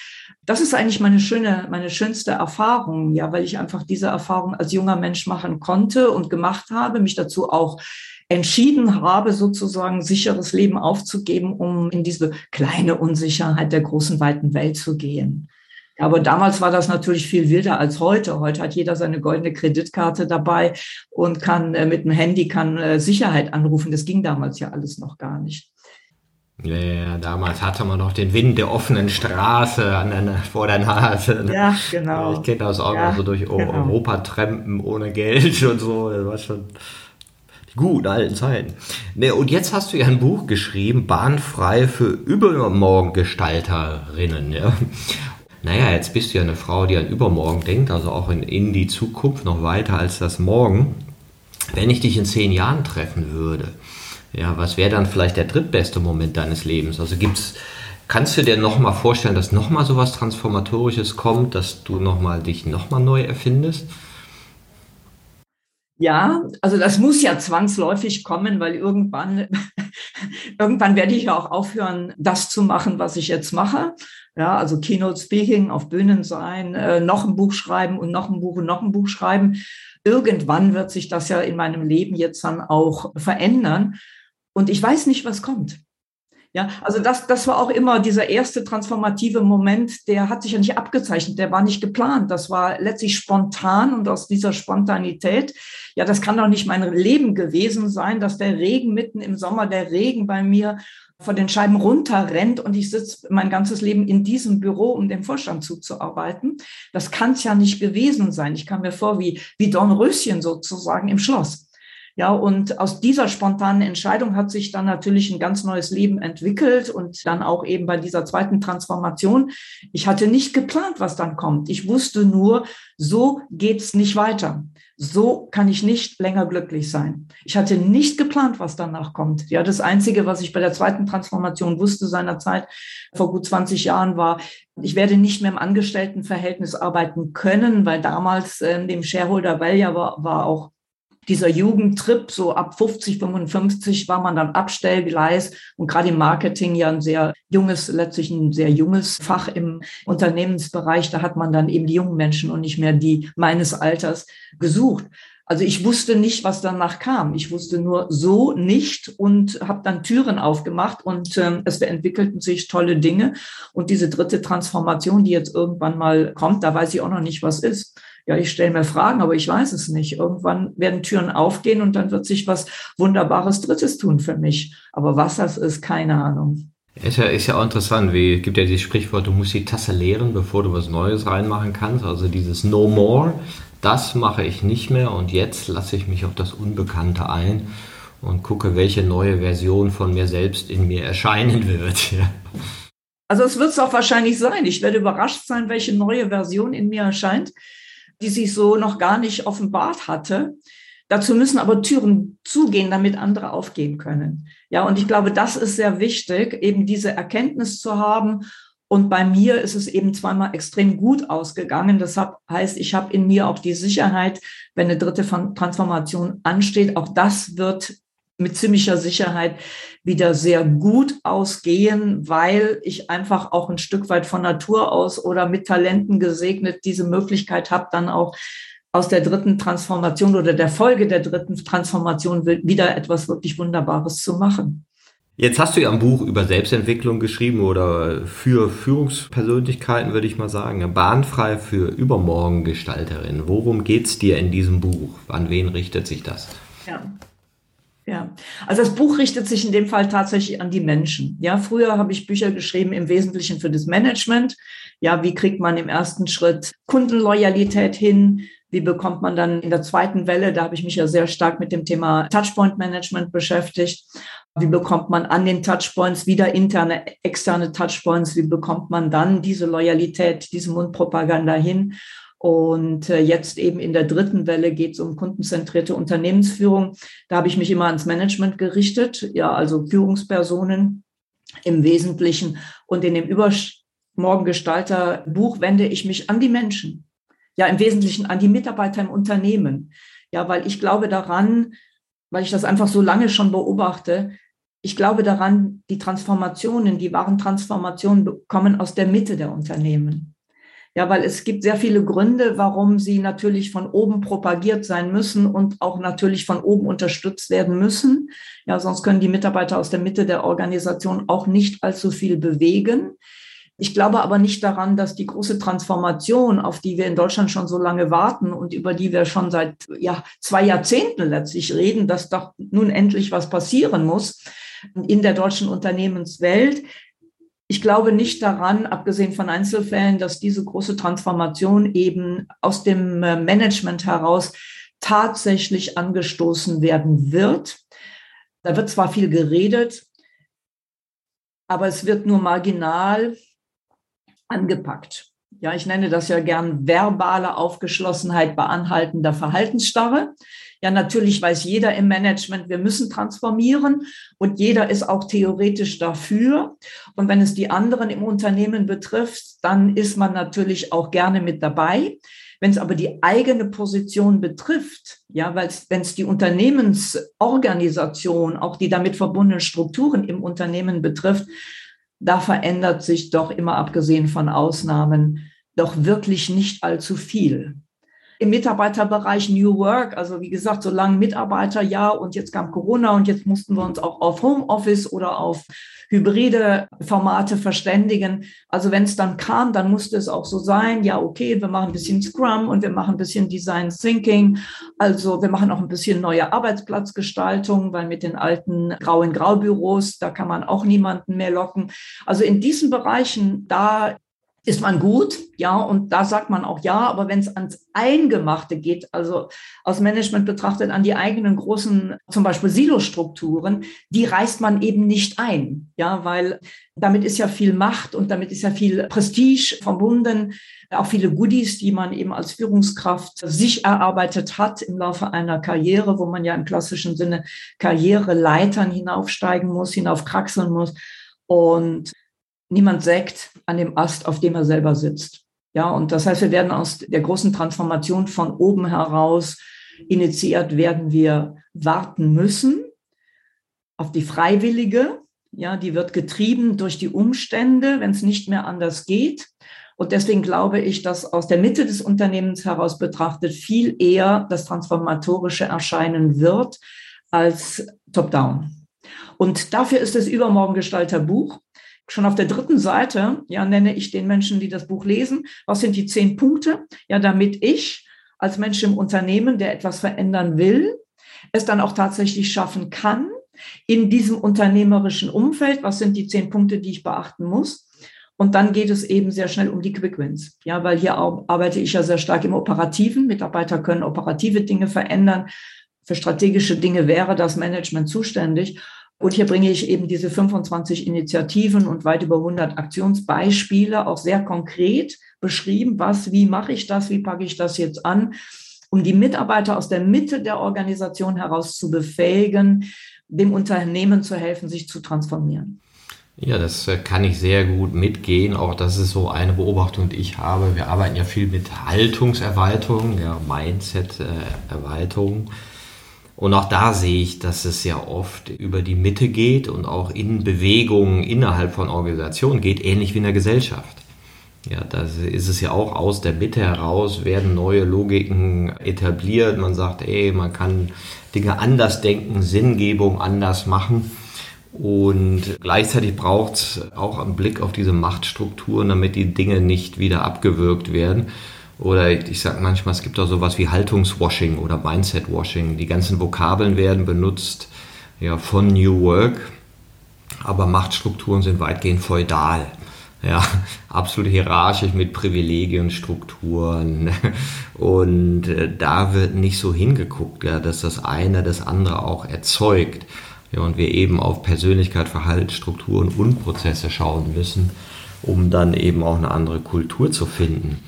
Das ist eigentlich meine schöne, meine schönste Erfahrung, ja, weil ich einfach diese Erfahrung als junger Mensch machen konnte und gemacht habe, mich dazu auch entschieden habe, sozusagen sicheres Leben aufzugeben, um in diese kleine Unsicherheit der großen, weiten Welt zu gehen. Aber damals war das natürlich viel wilder als heute. Heute hat jeder seine goldene Kreditkarte dabei und kann äh, mit dem Handy kann äh, Sicherheit anrufen. Das ging damals ja alles noch gar nicht. Ja, ja, damals hatte man noch den Wind der offenen Straße an der, vor der Nase. Ja, genau. Ich kenne das auch ja, noch so durch genau. Europa trampen ohne Geld und so. Das war schon die guten alten Zeiten. Ne, und jetzt hast du ja ein Buch geschrieben, Bahnfrei für Übermorgengestalterinnen. Ja? Naja, jetzt bist du ja eine Frau, die an Übermorgen denkt, also auch in, in die Zukunft noch weiter als das Morgen. Wenn ich dich in zehn Jahren treffen würde, ja, was wäre dann vielleicht der drittbeste Moment deines Lebens? Also gibt's, kannst du dir nochmal vorstellen, dass nochmal so was Transformatorisches kommt, dass du nochmal dich nochmal neu erfindest? Ja, also das muss ja zwangsläufig kommen, weil irgendwann, irgendwann werde ich ja auch aufhören, das zu machen, was ich jetzt mache. Ja, also Keynote Speaking, auf Bühnen sein, äh, noch ein Buch schreiben und noch ein Buch und noch ein Buch schreiben. Irgendwann wird sich das ja in meinem Leben jetzt dann auch verändern. Und ich weiß nicht, was kommt. Ja, also das, das war auch immer dieser erste transformative Moment, der hat sich ja nicht abgezeichnet, der war nicht geplant, das war letztlich spontan und aus dieser Spontanität, ja, das kann doch nicht mein Leben gewesen sein, dass der Regen mitten im Sommer, der Regen bei mir von den Scheiben runterrennt und ich sitze mein ganzes Leben in diesem Büro, um dem Vorstand zuzuarbeiten. Das kann es ja nicht gewesen sein. Ich kam mir vor wie, wie Dornröschen sozusagen im Schloss. Ja, und aus dieser spontanen Entscheidung hat sich dann natürlich ein ganz neues Leben entwickelt und dann auch eben bei dieser zweiten Transformation. Ich hatte nicht geplant, was dann kommt. Ich wusste nur, so geht's nicht weiter. So kann ich nicht länger glücklich sein. Ich hatte nicht geplant, was danach kommt. Ja, das einzige, was ich bei der zweiten Transformation wusste seinerzeit vor gut 20 Jahren war, ich werde nicht mehr im Angestelltenverhältnis arbeiten können, weil damals äh, dem Shareholder Value war, war auch dieser Jugendtrip, so ab 50, 55 war man dann Abstellgleis und gerade im Marketing ja ein sehr junges, letztlich ein sehr junges Fach im Unternehmensbereich. Da hat man dann eben die jungen Menschen und nicht mehr die meines Alters gesucht. Also ich wusste nicht, was danach kam. Ich wusste nur so nicht und habe dann Türen aufgemacht und äh, es entwickelten sich tolle Dinge. Und diese dritte Transformation, die jetzt irgendwann mal kommt, da weiß ich auch noch nicht, was ist ja, ich stelle mir Fragen, aber ich weiß es nicht. Irgendwann werden Türen aufgehen und dann wird sich was Wunderbares Drittes tun für mich. Aber was das ist, keine Ahnung. Ist ja, ist ja auch interessant, wie gibt ja dieses Sprichwort, du musst die Tasse leeren, bevor du was Neues reinmachen kannst. Also dieses No More, das mache ich nicht mehr und jetzt lasse ich mich auf das Unbekannte ein und gucke, welche neue Version von mir selbst in mir erscheinen wird. Ja. Also es wird es auch wahrscheinlich sein. Ich werde überrascht sein, welche neue Version in mir erscheint die sich so noch gar nicht offenbart hatte. Dazu müssen aber Türen zugehen, damit andere aufgehen können. Ja, und ich glaube, das ist sehr wichtig, eben diese Erkenntnis zu haben. Und bei mir ist es eben zweimal extrem gut ausgegangen. Das heißt, ich habe in mir auch die Sicherheit, wenn eine dritte Transformation ansteht, auch das wird mit ziemlicher Sicherheit wieder sehr gut ausgehen, weil ich einfach auch ein Stück weit von Natur aus oder mit Talenten gesegnet diese Möglichkeit habe, dann auch aus der dritten Transformation oder der Folge der dritten Transformation wieder etwas wirklich Wunderbares zu machen. Jetzt hast du ja ein Buch über Selbstentwicklung geschrieben oder für Führungspersönlichkeiten, würde ich mal sagen. Bahnfrei für Übermorgengestalterin. Worum geht es dir in diesem Buch? An wen richtet sich das? Ja. Ja, also das Buch richtet sich in dem Fall tatsächlich an die Menschen. Ja, früher habe ich Bücher geschrieben im Wesentlichen für das Management. Ja, wie kriegt man im ersten Schritt Kundenloyalität hin? Wie bekommt man dann in der zweiten Welle, da habe ich mich ja sehr stark mit dem Thema Touchpoint Management beschäftigt. Wie bekommt man an den Touchpoints wieder interne, externe Touchpoints? Wie bekommt man dann diese Loyalität, diese Mundpropaganda hin? Und äh, jetzt eben in der dritten Welle geht es um kundenzentrierte Unternehmensführung. Da habe ich mich immer ans Management gerichtet, ja, also Führungspersonen im Wesentlichen. Und in dem Übermorgengestalter Buch wende ich mich an die Menschen. Ja, im Wesentlichen an die Mitarbeiter im Unternehmen. Ja, weil ich glaube daran, weil ich das einfach so lange schon beobachte, ich glaube daran, die Transformationen, die wahren Transformationen kommen aus der Mitte der Unternehmen. Ja, weil es gibt sehr viele Gründe, warum sie natürlich von oben propagiert sein müssen und auch natürlich von oben unterstützt werden müssen. Ja, sonst können die Mitarbeiter aus der Mitte der Organisation auch nicht allzu viel bewegen. Ich glaube aber nicht daran, dass die große Transformation, auf die wir in Deutschland schon so lange warten und über die wir schon seit ja, zwei Jahrzehnten letztlich reden, dass doch nun endlich was passieren muss in der deutschen Unternehmenswelt, ich glaube nicht daran, abgesehen von Einzelfällen, dass diese große Transformation eben aus dem äh, Management heraus tatsächlich angestoßen werden wird. Da wird zwar viel geredet, aber es wird nur marginal angepackt. Ja, ich nenne das ja gern verbale Aufgeschlossenheit bei anhaltender Verhaltensstarre. Ja, natürlich weiß jeder im Management, wir müssen transformieren und jeder ist auch theoretisch dafür. Und wenn es die anderen im Unternehmen betrifft, dann ist man natürlich auch gerne mit dabei. Wenn es aber die eigene Position betrifft, ja, weil wenn es die Unternehmensorganisation, auch die damit verbundenen Strukturen im Unternehmen betrifft, da verändert sich doch immer abgesehen von Ausnahmen doch wirklich nicht allzu viel im Mitarbeiterbereich New Work. Also wie gesagt, so lange Mitarbeiter, ja, und jetzt kam Corona und jetzt mussten wir uns auch auf Homeoffice oder auf hybride Formate verständigen. Also wenn es dann kam, dann musste es auch so sein, ja, okay, wir machen ein bisschen Scrum und wir machen ein bisschen Design Thinking. Also wir machen auch ein bisschen neue Arbeitsplatzgestaltung, weil mit den alten grauen Graubüros, da kann man auch niemanden mehr locken. Also in diesen Bereichen, da ist man gut, ja, und da sagt man auch ja, aber wenn es ans Eingemachte geht, also aus Management betrachtet an die eigenen großen, zum Beispiel Silostrukturen, die reißt man eben nicht ein, ja, weil damit ist ja viel Macht und damit ist ja viel Prestige verbunden, auch viele Goodies, die man eben als Führungskraft sich erarbeitet hat im Laufe einer Karriere, wo man ja im klassischen Sinne Karriereleitern hinaufsteigen muss, hinaufkraxeln muss. Und niemand sägt an dem Ast, auf dem er selber sitzt. Ja, und das heißt, wir werden aus der großen Transformation von oben heraus initiiert, werden wir warten müssen auf die Freiwillige. Ja, die wird getrieben durch die Umstände, wenn es nicht mehr anders geht. Und deswegen glaube ich, dass aus der Mitte des Unternehmens heraus betrachtet viel eher das Transformatorische erscheinen wird als top-down. Und dafür ist das Übermorgengestalter Buch schon auf der dritten Seite, ja, nenne ich den Menschen, die das Buch lesen, was sind die zehn Punkte, ja, damit ich als Mensch im Unternehmen, der etwas verändern will, es dann auch tatsächlich schaffen kann, in diesem unternehmerischen Umfeld, was sind die zehn Punkte, die ich beachten muss. Und dann geht es eben sehr schnell um die Quick Wins. Ja, weil hier arbeite ich ja sehr stark im Operativen. Mitarbeiter können operative Dinge verändern. Für strategische Dinge wäre das Management zuständig. Und hier bringe ich eben diese 25 Initiativen und weit über 100 Aktionsbeispiele auch sehr konkret beschrieben. Was, wie mache ich das? Wie packe ich das jetzt an? Um die Mitarbeiter aus der Mitte der Organisation heraus zu befähigen, dem Unternehmen zu helfen, sich zu transformieren. Ja, das äh, kann ich sehr gut mitgehen. Auch das ist so eine Beobachtung, die ich habe. Wir arbeiten ja viel mit Haltungserweiterung, ja, Mindset-Erweiterung. Und auch da sehe ich, dass es ja oft über die Mitte geht und auch in Bewegungen innerhalb von Organisationen geht, ähnlich wie in der Gesellschaft. Ja, da ist es ja auch aus der Mitte heraus, werden neue Logiken etabliert. Man sagt, ey, man kann Dinge anders denken, Sinngebung anders machen. Und gleichzeitig braucht es auch einen Blick auf diese Machtstrukturen, damit die Dinge nicht wieder abgewürgt werden. Oder ich sage manchmal, es gibt auch sowas wie Haltungswashing oder Mindsetwashing. Die ganzen Vokabeln werden benutzt ja, von New Work, aber Machtstrukturen sind weitgehend feudal. Ja, absolut hierarchisch mit Privilegienstrukturen. Und äh, da wird nicht so hingeguckt, ja, dass das eine das andere auch erzeugt. Ja, und wir eben auf Persönlichkeit, Verhaltensstrukturen und Prozesse schauen müssen, um dann eben auch eine andere Kultur zu finden.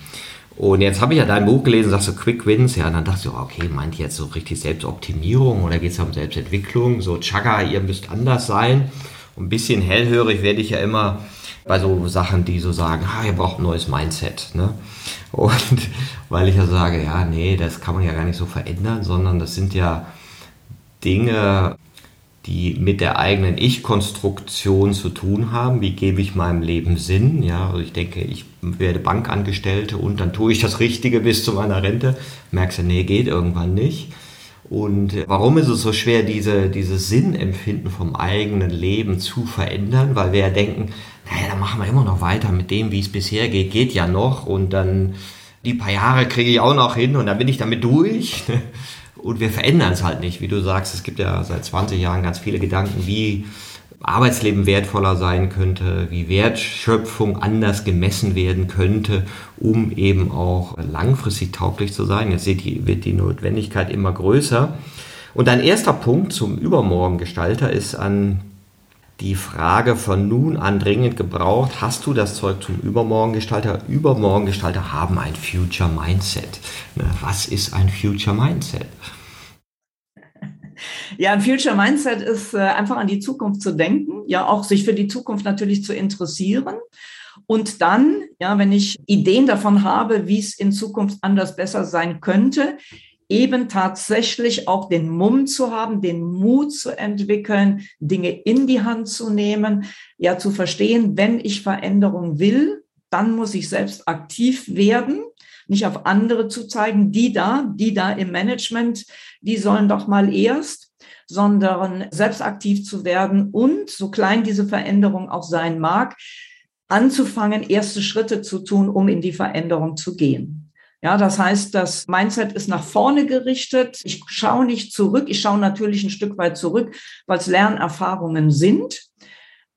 Und jetzt habe ich ja dein Buch gelesen, sagst du Quick Wins, ja, und dann dachte ich, okay, meint ihr jetzt so richtig Selbstoptimierung oder geht es um Selbstentwicklung? So, Chaga, ihr müsst anders sein. Und ein bisschen hellhörig werde ich ja immer bei so Sachen, die so sagen, ah, ihr braucht ein neues Mindset. Ne? Und weil ich ja sage, ja, nee, das kann man ja gar nicht so verändern, sondern das sind ja Dinge, die mit der eigenen Ich-Konstruktion zu tun haben. Wie gebe ich meinem Leben Sinn? Ja, also ich denke, ich werde Bankangestellte und dann tue ich das Richtige bis zu meiner Rente. Merkst du, nee, geht irgendwann nicht. Und warum ist es so schwer, diese, dieses Sinnempfinden vom eigenen Leben zu verändern? Weil wir ja denken, naja, dann machen wir immer noch weiter mit dem, wie es bisher geht, geht ja noch und dann die paar Jahre kriege ich auch noch hin und dann bin ich damit durch. Und wir verändern es halt nicht. Wie du sagst, es gibt ja seit 20 Jahren ganz viele Gedanken, wie Arbeitsleben wertvoller sein könnte, wie Wertschöpfung anders gemessen werden könnte, um eben auch langfristig tauglich zu sein. Jetzt wird die Notwendigkeit immer größer. Und ein erster Punkt zum Übermorgengestalter ist an die Frage von nun an dringend gebraucht, hast du das Zeug zum Übermorgengestalter? Übermorgengestalter haben ein Future Mindset. Was ist ein Future Mindset? Ja, ein Future Mindset ist äh, einfach an die Zukunft zu denken, ja, auch sich für die Zukunft natürlich zu interessieren. Und dann, ja, wenn ich Ideen davon habe, wie es in Zukunft anders besser sein könnte, eben tatsächlich auch den Mumm zu haben, den Mut zu entwickeln, Dinge in die Hand zu nehmen, ja zu verstehen, wenn ich Veränderung will, dann muss ich selbst aktiv werden, nicht auf andere zu zeigen, die da, die da im Management, die sollen doch mal erst, sondern selbst aktiv zu werden und, so klein diese Veränderung auch sein mag, anzufangen, erste Schritte zu tun, um in die Veränderung zu gehen. Ja, das heißt, das Mindset ist nach vorne gerichtet. Ich schaue nicht zurück. Ich schaue natürlich ein Stück weit zurück, weil es Lernerfahrungen sind,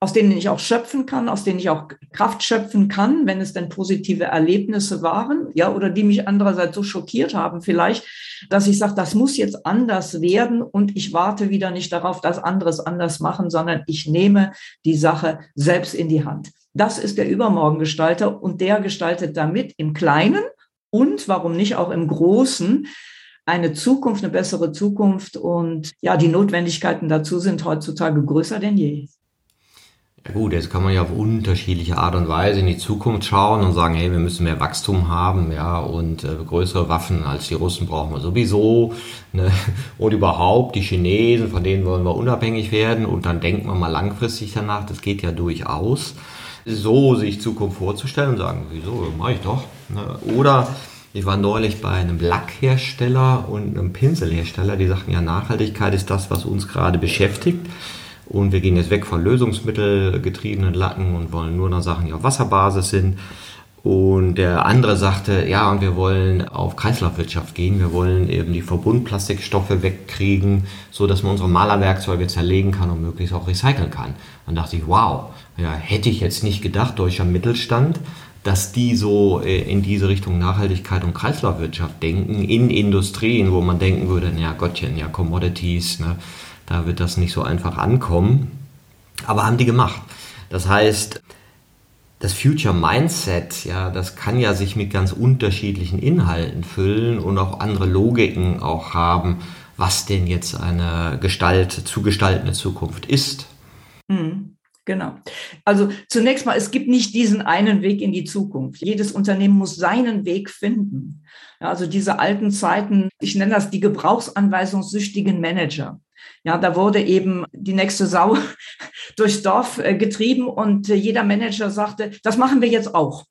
aus denen ich auch schöpfen kann, aus denen ich auch Kraft schöpfen kann, wenn es denn positive Erlebnisse waren, ja, oder die mich andererseits so schockiert haben vielleicht, dass ich sage, das muss jetzt anders werden und ich warte wieder nicht darauf, dass andere es anders machen, sondern ich nehme die Sache selbst in die Hand. Das ist der Übermorgengestalter und der gestaltet damit im Kleinen und warum nicht auch im Großen eine Zukunft, eine bessere Zukunft. Und ja, die Notwendigkeiten dazu sind heutzutage größer denn je. Ja gut, jetzt kann man ja auf unterschiedliche Art und Weise in die Zukunft schauen und sagen, hey, wir müssen mehr Wachstum haben, ja, und äh, größere Waffen als die Russen brauchen wir sowieso. Ne? Und überhaupt die Chinesen, von denen wollen wir unabhängig werden. Und dann denkt man mal langfristig danach, das geht ja durchaus so sich Zukunft vorzustellen und sagen, wieso, mache ich doch. Ne? Oder ich war neulich bei einem Lackhersteller und einem Pinselhersteller, die sagten, ja, Nachhaltigkeit ist das, was uns gerade beschäftigt. Und wir gehen jetzt weg von lösungsmittelgetriebenen Lacken und wollen nur noch Sachen, die auf Wasserbasis sind. Und der andere sagte, ja, und wir wollen auf Kreislaufwirtschaft gehen. Wir wollen eben die Verbundplastikstoffe wegkriegen, so dass man unsere Malerwerkzeuge zerlegen kann und möglichst auch recyceln kann. Dann dachte ich, wow, ja, hätte ich jetzt nicht gedacht, deutscher Mittelstand, dass die so äh, in diese Richtung Nachhaltigkeit und Kreislaufwirtschaft denken, in Industrien, wo man denken würde, ja Gottchen, ja Commodities, ne, da wird das nicht so einfach ankommen. Aber haben die gemacht. Das heißt, das Future Mindset, ja, das kann ja sich mit ganz unterschiedlichen Inhalten füllen und auch andere Logiken auch haben, was denn jetzt eine Gestalt, zu gestaltende Zukunft ist. Mhm. Genau. Also zunächst mal, es gibt nicht diesen einen Weg in die Zukunft. Jedes Unternehmen muss seinen Weg finden. Ja, also diese alten Zeiten, ich nenne das die gebrauchsanweisungssüchtigen Manager. Ja, da wurde eben die nächste Sau durchs Dorf äh, getrieben und äh, jeder Manager sagte, das machen wir jetzt auch.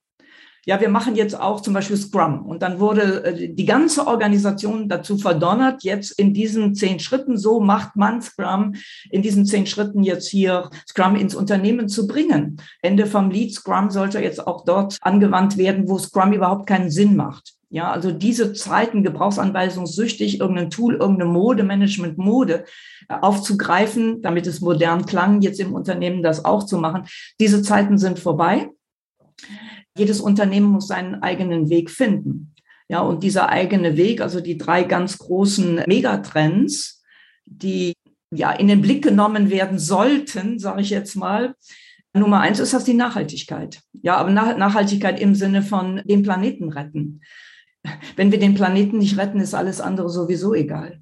Ja, wir machen jetzt auch zum Beispiel Scrum. Und dann wurde äh, die ganze Organisation dazu verdonnert, jetzt in diesen zehn Schritten, so macht man Scrum, in diesen zehn Schritten jetzt hier Scrum ins Unternehmen zu bringen. Ende vom Lied, Scrum sollte jetzt auch dort angewandt werden, wo Scrum überhaupt keinen Sinn macht. Ja, also diese Zeiten, gebrauchsanweisungssüchtig, irgendein Tool, irgendeine Mode, Management Mode äh, aufzugreifen, damit es modern klang, jetzt im Unternehmen das auch zu machen. Diese Zeiten sind vorbei. Jedes Unternehmen muss seinen eigenen Weg finden. Ja, und dieser eigene Weg, also die drei ganz großen Megatrends, die ja in den Blick genommen werden sollten, sage ich jetzt mal, Nummer eins ist das die Nachhaltigkeit. Ja, aber Nachhaltigkeit im Sinne von den Planeten retten wenn wir den Planeten nicht retten, ist alles andere sowieso egal.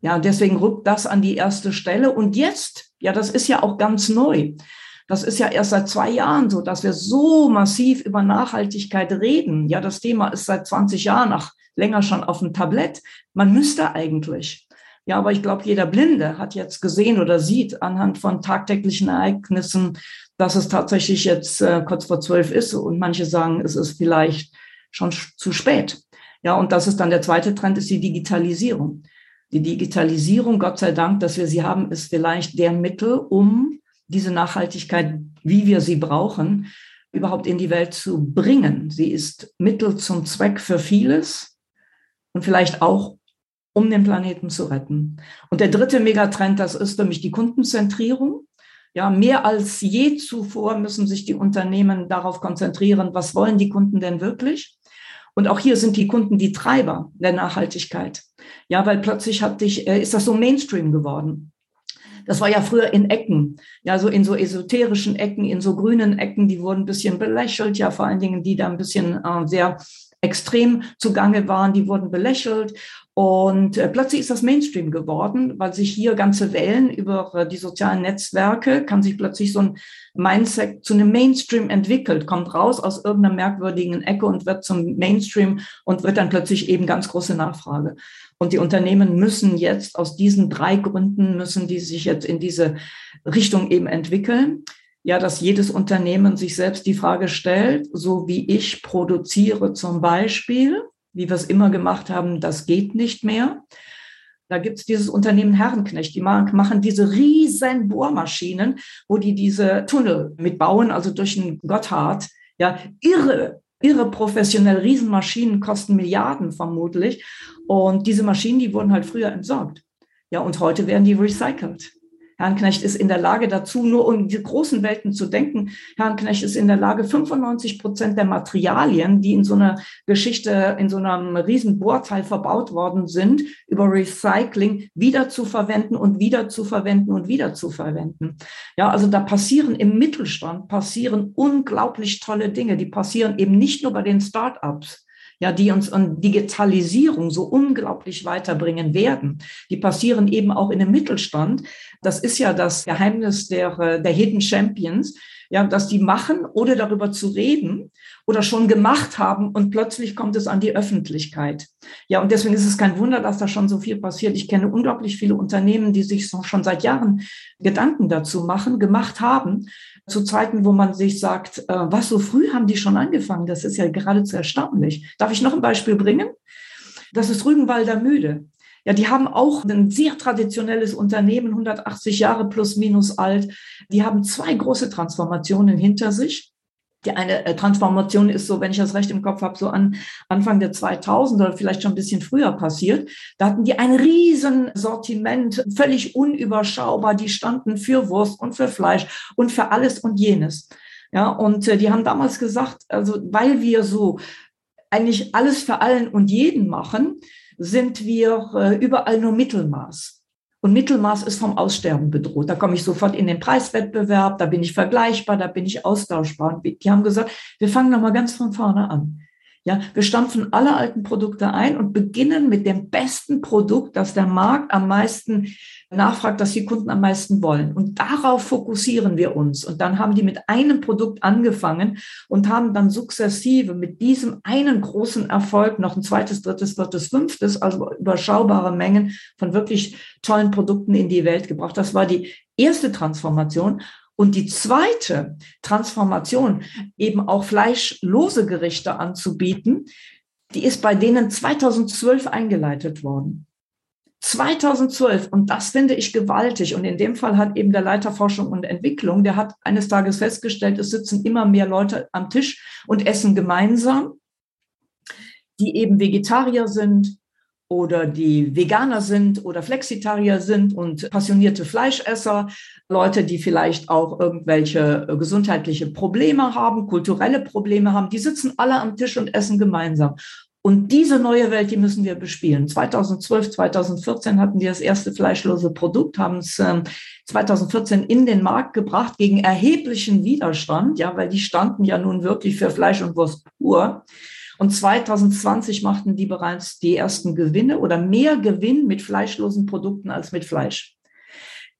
Ja, deswegen rückt das an die erste Stelle. Und jetzt, ja, das ist ja auch ganz neu. Das ist ja erst seit zwei Jahren so, dass wir so massiv über Nachhaltigkeit reden. Ja, das Thema ist seit 20 Jahren, ach, länger schon auf dem Tablett. Man müsste eigentlich. Ja, aber ich glaube, jeder Blinde hat jetzt gesehen oder sieht anhand von tagtäglichen Ereignissen, dass es tatsächlich jetzt äh, kurz vor zwölf ist. Und manche sagen, es ist vielleicht schon zu spät. Ja, und das ist dann der zweite Trend, ist die Digitalisierung. Die Digitalisierung, Gott sei Dank, dass wir sie haben, ist vielleicht der Mittel, um diese Nachhaltigkeit, wie wir sie brauchen, überhaupt in die Welt zu bringen. Sie ist Mittel zum Zweck für vieles und vielleicht auch, um den Planeten zu retten. Und der dritte Megatrend, das ist nämlich die Kundenzentrierung. Ja, mehr als je zuvor müssen sich die Unternehmen darauf konzentrieren, was wollen die Kunden denn wirklich? Und auch hier sind die Kunden die Treiber der Nachhaltigkeit. Ja, weil plötzlich hat dich, äh, ist das so Mainstream geworden. Das war ja früher in Ecken, ja, so in so esoterischen Ecken, in so grünen Ecken, die wurden ein bisschen belächelt, ja, vor allen Dingen, die da ein bisschen äh, sehr extrem zugange waren, die wurden belächelt. Und äh, plötzlich ist das Mainstream geworden, weil sich hier ganze Wellen über äh, die sozialen Netzwerke, kann sich plötzlich so ein Mindset zu einem Mainstream entwickelt, kommt raus aus irgendeiner merkwürdigen Ecke und wird zum Mainstream und wird dann plötzlich eben ganz große Nachfrage. Und die Unternehmen müssen jetzt aus diesen drei Gründen, müssen die sich jetzt in diese Richtung eben entwickeln ja, dass jedes Unternehmen sich selbst die Frage stellt, so wie ich produziere zum Beispiel, wie wir es immer gemacht haben, das geht nicht mehr. Da gibt es dieses Unternehmen Herrenknecht, die machen diese riesen Bohrmaschinen, wo die diese Tunnel mitbauen, also durch den Gotthard. Ja, irre, irre professionell, Riesenmaschinen kosten Milliarden vermutlich. Und diese Maschinen, die wurden halt früher entsorgt. Ja, und heute werden die recycelt. Herrn Knecht ist in der Lage dazu, nur um die großen Welten zu denken. Herrn Knecht ist in der Lage, 95 Prozent der Materialien, die in so einer Geschichte, in so einem riesen Bohrteil verbaut worden sind, über Recycling wieder zu verwenden und wieder zu verwenden und wieder zu verwenden. Ja, also da passieren im Mittelstand passieren unglaublich tolle Dinge. Die passieren eben nicht nur bei den Start-ups ja, die uns an Digitalisierung so unglaublich weiterbringen werden. Die passieren eben auch in dem Mittelstand. Das ist ja das Geheimnis der, äh, der Hidden Champions, ja, dass die machen, ohne darüber zu reden oder schon gemacht haben und plötzlich kommt es an die Öffentlichkeit. Ja, und deswegen ist es kein Wunder, dass da schon so viel passiert. Ich kenne unglaublich viele Unternehmen, die sich schon seit Jahren Gedanken dazu machen, gemacht haben zu Zeiten, wo man sich sagt, äh, was so früh haben die schon angefangen? Das ist ja geradezu erstaunlich. Darf ich noch ein Beispiel bringen? Das ist Rügenwalder Müde. Ja, die haben auch ein sehr traditionelles Unternehmen, 180 Jahre plus minus alt. Die haben zwei große Transformationen hinter sich. Die eine äh, Transformation ist so, wenn ich das recht im Kopf habe, so an Anfang der 2000 oder vielleicht schon ein bisschen früher passiert. Da hatten die ein riesen Sortiment, völlig unüberschaubar. Die standen für Wurst und für Fleisch und für alles und jenes. Ja, und äh, die haben damals gesagt, also weil wir so eigentlich alles für allen und jeden machen, sind wir äh, überall nur Mittelmaß. Und Mittelmaß ist vom Aussterben bedroht. Da komme ich sofort in den Preiswettbewerb, da bin ich vergleichbar, da bin ich austauschbar. Und die haben gesagt, wir fangen nochmal ganz von vorne an. Ja, wir stampfen alle alten Produkte ein und beginnen mit dem besten Produkt, das der Markt am meisten nachfragt, das die Kunden am meisten wollen. Und darauf fokussieren wir uns. Und dann haben die mit einem Produkt angefangen und haben dann sukzessive mit diesem einen großen Erfolg noch ein zweites, drittes, viertes, fünftes, also überschaubare Mengen von wirklich tollen Produkten in die Welt gebracht. Das war die erste Transformation. Und die zweite Transformation, eben auch fleischlose Gerichte anzubieten, die ist bei denen 2012 eingeleitet worden. 2012. Und das finde ich gewaltig. Und in dem Fall hat eben der Leiter Forschung und Entwicklung, der hat eines Tages festgestellt, es sitzen immer mehr Leute am Tisch und essen gemeinsam, die eben Vegetarier sind oder die Veganer sind oder Flexitarier sind und passionierte Fleischesser, Leute, die vielleicht auch irgendwelche gesundheitliche Probleme haben, kulturelle Probleme haben, die sitzen alle am Tisch und essen gemeinsam. Und diese neue Welt, die müssen wir bespielen. 2012, 2014 hatten wir das erste fleischlose Produkt, haben es äh, 2014 in den Markt gebracht gegen erheblichen Widerstand, ja, weil die standen ja nun wirklich für Fleisch und Wurst pur. Und 2020 machten die bereits die ersten Gewinne oder mehr Gewinn mit fleischlosen Produkten als mit Fleisch.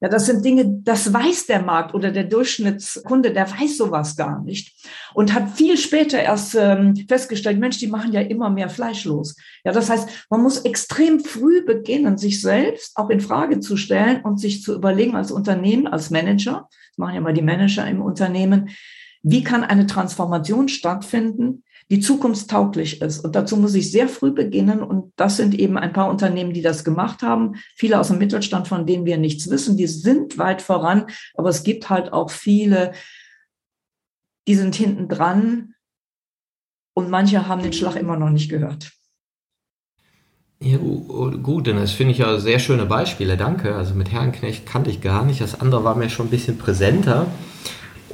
Ja, das sind Dinge, das weiß der Markt oder der Durchschnittskunde, der weiß sowas gar nicht und hat viel später erst ähm, festgestellt, Mensch, die machen ja immer mehr fleischlos. Ja, das heißt, man muss extrem früh beginnen, sich selbst auch in Frage zu stellen und sich zu überlegen als Unternehmen, als Manager, das machen ja mal die Manager im Unternehmen, wie kann eine Transformation stattfinden, die zukunftstauglich ist. Und dazu muss ich sehr früh beginnen. Und das sind eben ein paar Unternehmen, die das gemacht haben. Viele aus dem Mittelstand, von denen wir nichts wissen, die sind weit voran. Aber es gibt halt auch viele, die sind hinten dran. Und manche haben den Schlag immer noch nicht gehört. Ja, gut, denn das finde ich ja sehr schöne Beispiele, danke. Also mit Herrenknecht kannte ich gar nicht. Das andere war mir schon ein bisschen präsenter.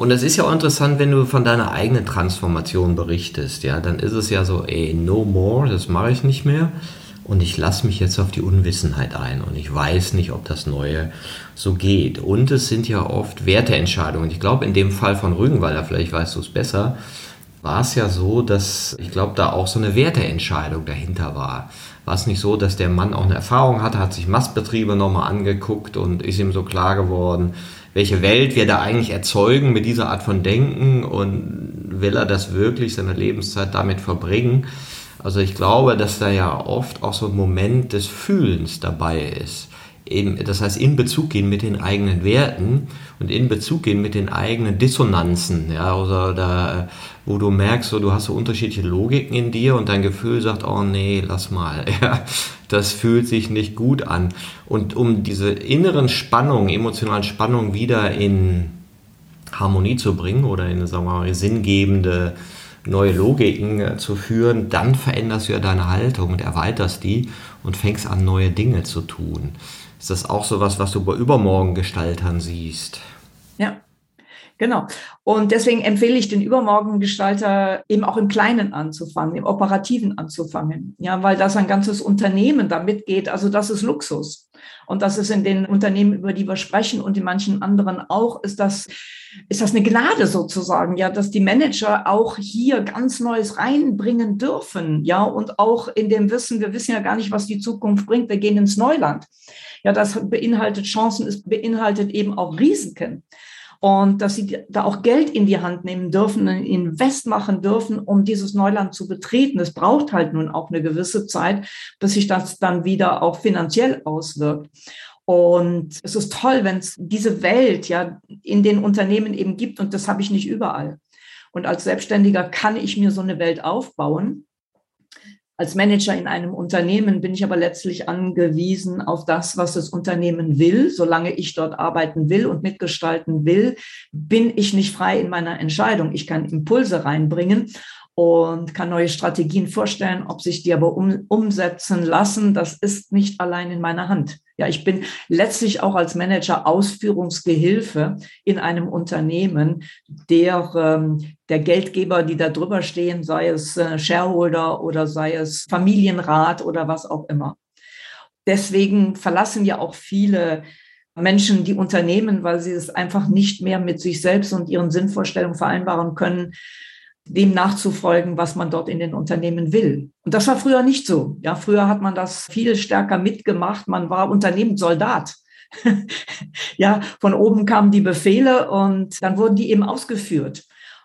Und es ist ja auch interessant, wenn du von deiner eigenen Transformation berichtest, ja, dann ist es ja so, ey, no more, das mache ich nicht mehr. Und ich lasse mich jetzt auf die Unwissenheit ein und ich weiß nicht, ob das Neue so geht. Und es sind ja oft Werteentscheidungen. Ich glaube, in dem Fall von Rügenwalder, vielleicht weißt du es besser, war es ja so, dass ich glaube, da auch so eine Werteentscheidung dahinter war. War es nicht so, dass der Mann auch eine Erfahrung hatte, hat sich Mastbetriebe nochmal angeguckt und ist ihm so klar geworden, welche Welt wir da eigentlich erzeugen mit dieser Art von Denken und will er das wirklich seine Lebenszeit damit verbringen? Also ich glaube, dass da ja oft auch so ein Moment des Fühlens dabei ist. Eben, das heißt, in Bezug gehen mit den eigenen Werten und in Bezug gehen mit den eigenen Dissonanzen, ja, oder da, wo du merkst, so, du hast so unterschiedliche Logiken in dir und dein Gefühl sagt, oh nee, lass mal, ja, das fühlt sich nicht gut an. Und um diese inneren Spannungen, emotionalen Spannungen wieder in Harmonie zu bringen oder in, sagen wir mal, sinngebende neue Logiken äh, zu führen, dann veränderst du ja deine Haltung und erweiterst die und fängst an, neue Dinge zu tun. Ist das auch so was, was du bei übermorgen Gestaltern siehst? Ja, Genau. Und deswegen empfehle ich den Übermorgengestalter eben auch im Kleinen anzufangen, im Operativen anzufangen. Ja, weil das ein ganzes Unternehmen damit geht. Also das ist Luxus. Und das ist in den Unternehmen, über die wir sprechen und in manchen anderen auch, ist das, ist das eine Gnade sozusagen, ja, dass die Manager auch hier ganz Neues reinbringen dürfen. Ja, und auch in dem Wissen, wir wissen ja gar nicht, was die Zukunft bringt. Wir gehen ins Neuland. Ja, das beinhaltet Chancen, es beinhaltet eben auch Risiken und dass sie da auch Geld in die Hand nehmen dürfen, einen Invest machen dürfen, um dieses Neuland zu betreten. Es braucht halt nun auch eine gewisse Zeit, bis sich das dann wieder auch finanziell auswirkt. Und es ist toll, wenn es diese Welt ja in den Unternehmen eben gibt und das habe ich nicht überall. Und als Selbstständiger kann ich mir so eine Welt aufbauen als Manager in einem Unternehmen bin ich aber letztlich angewiesen auf das, was das Unternehmen will. Solange ich dort arbeiten will und mitgestalten will, bin ich nicht frei in meiner Entscheidung. Ich kann Impulse reinbringen und kann neue Strategien vorstellen. Ob sich die aber um, umsetzen lassen, das ist nicht allein in meiner Hand. Ja, ich bin letztlich auch als Manager Ausführungsgehilfe in einem Unternehmen, der ähm, der Geldgeber, die da drüber stehen, sei es äh, Shareholder oder sei es Familienrat oder was auch immer. Deswegen verlassen ja auch viele Menschen die Unternehmen, weil sie es einfach nicht mehr mit sich selbst und ihren Sinnvorstellungen vereinbaren können, dem nachzufolgen, was man dort in den Unternehmen will. Und das war früher nicht so. Ja, früher hat man das viel stärker mitgemacht. Man war Unternehmenssoldat. ja, von oben kamen die Befehle und dann wurden die eben ausgeführt.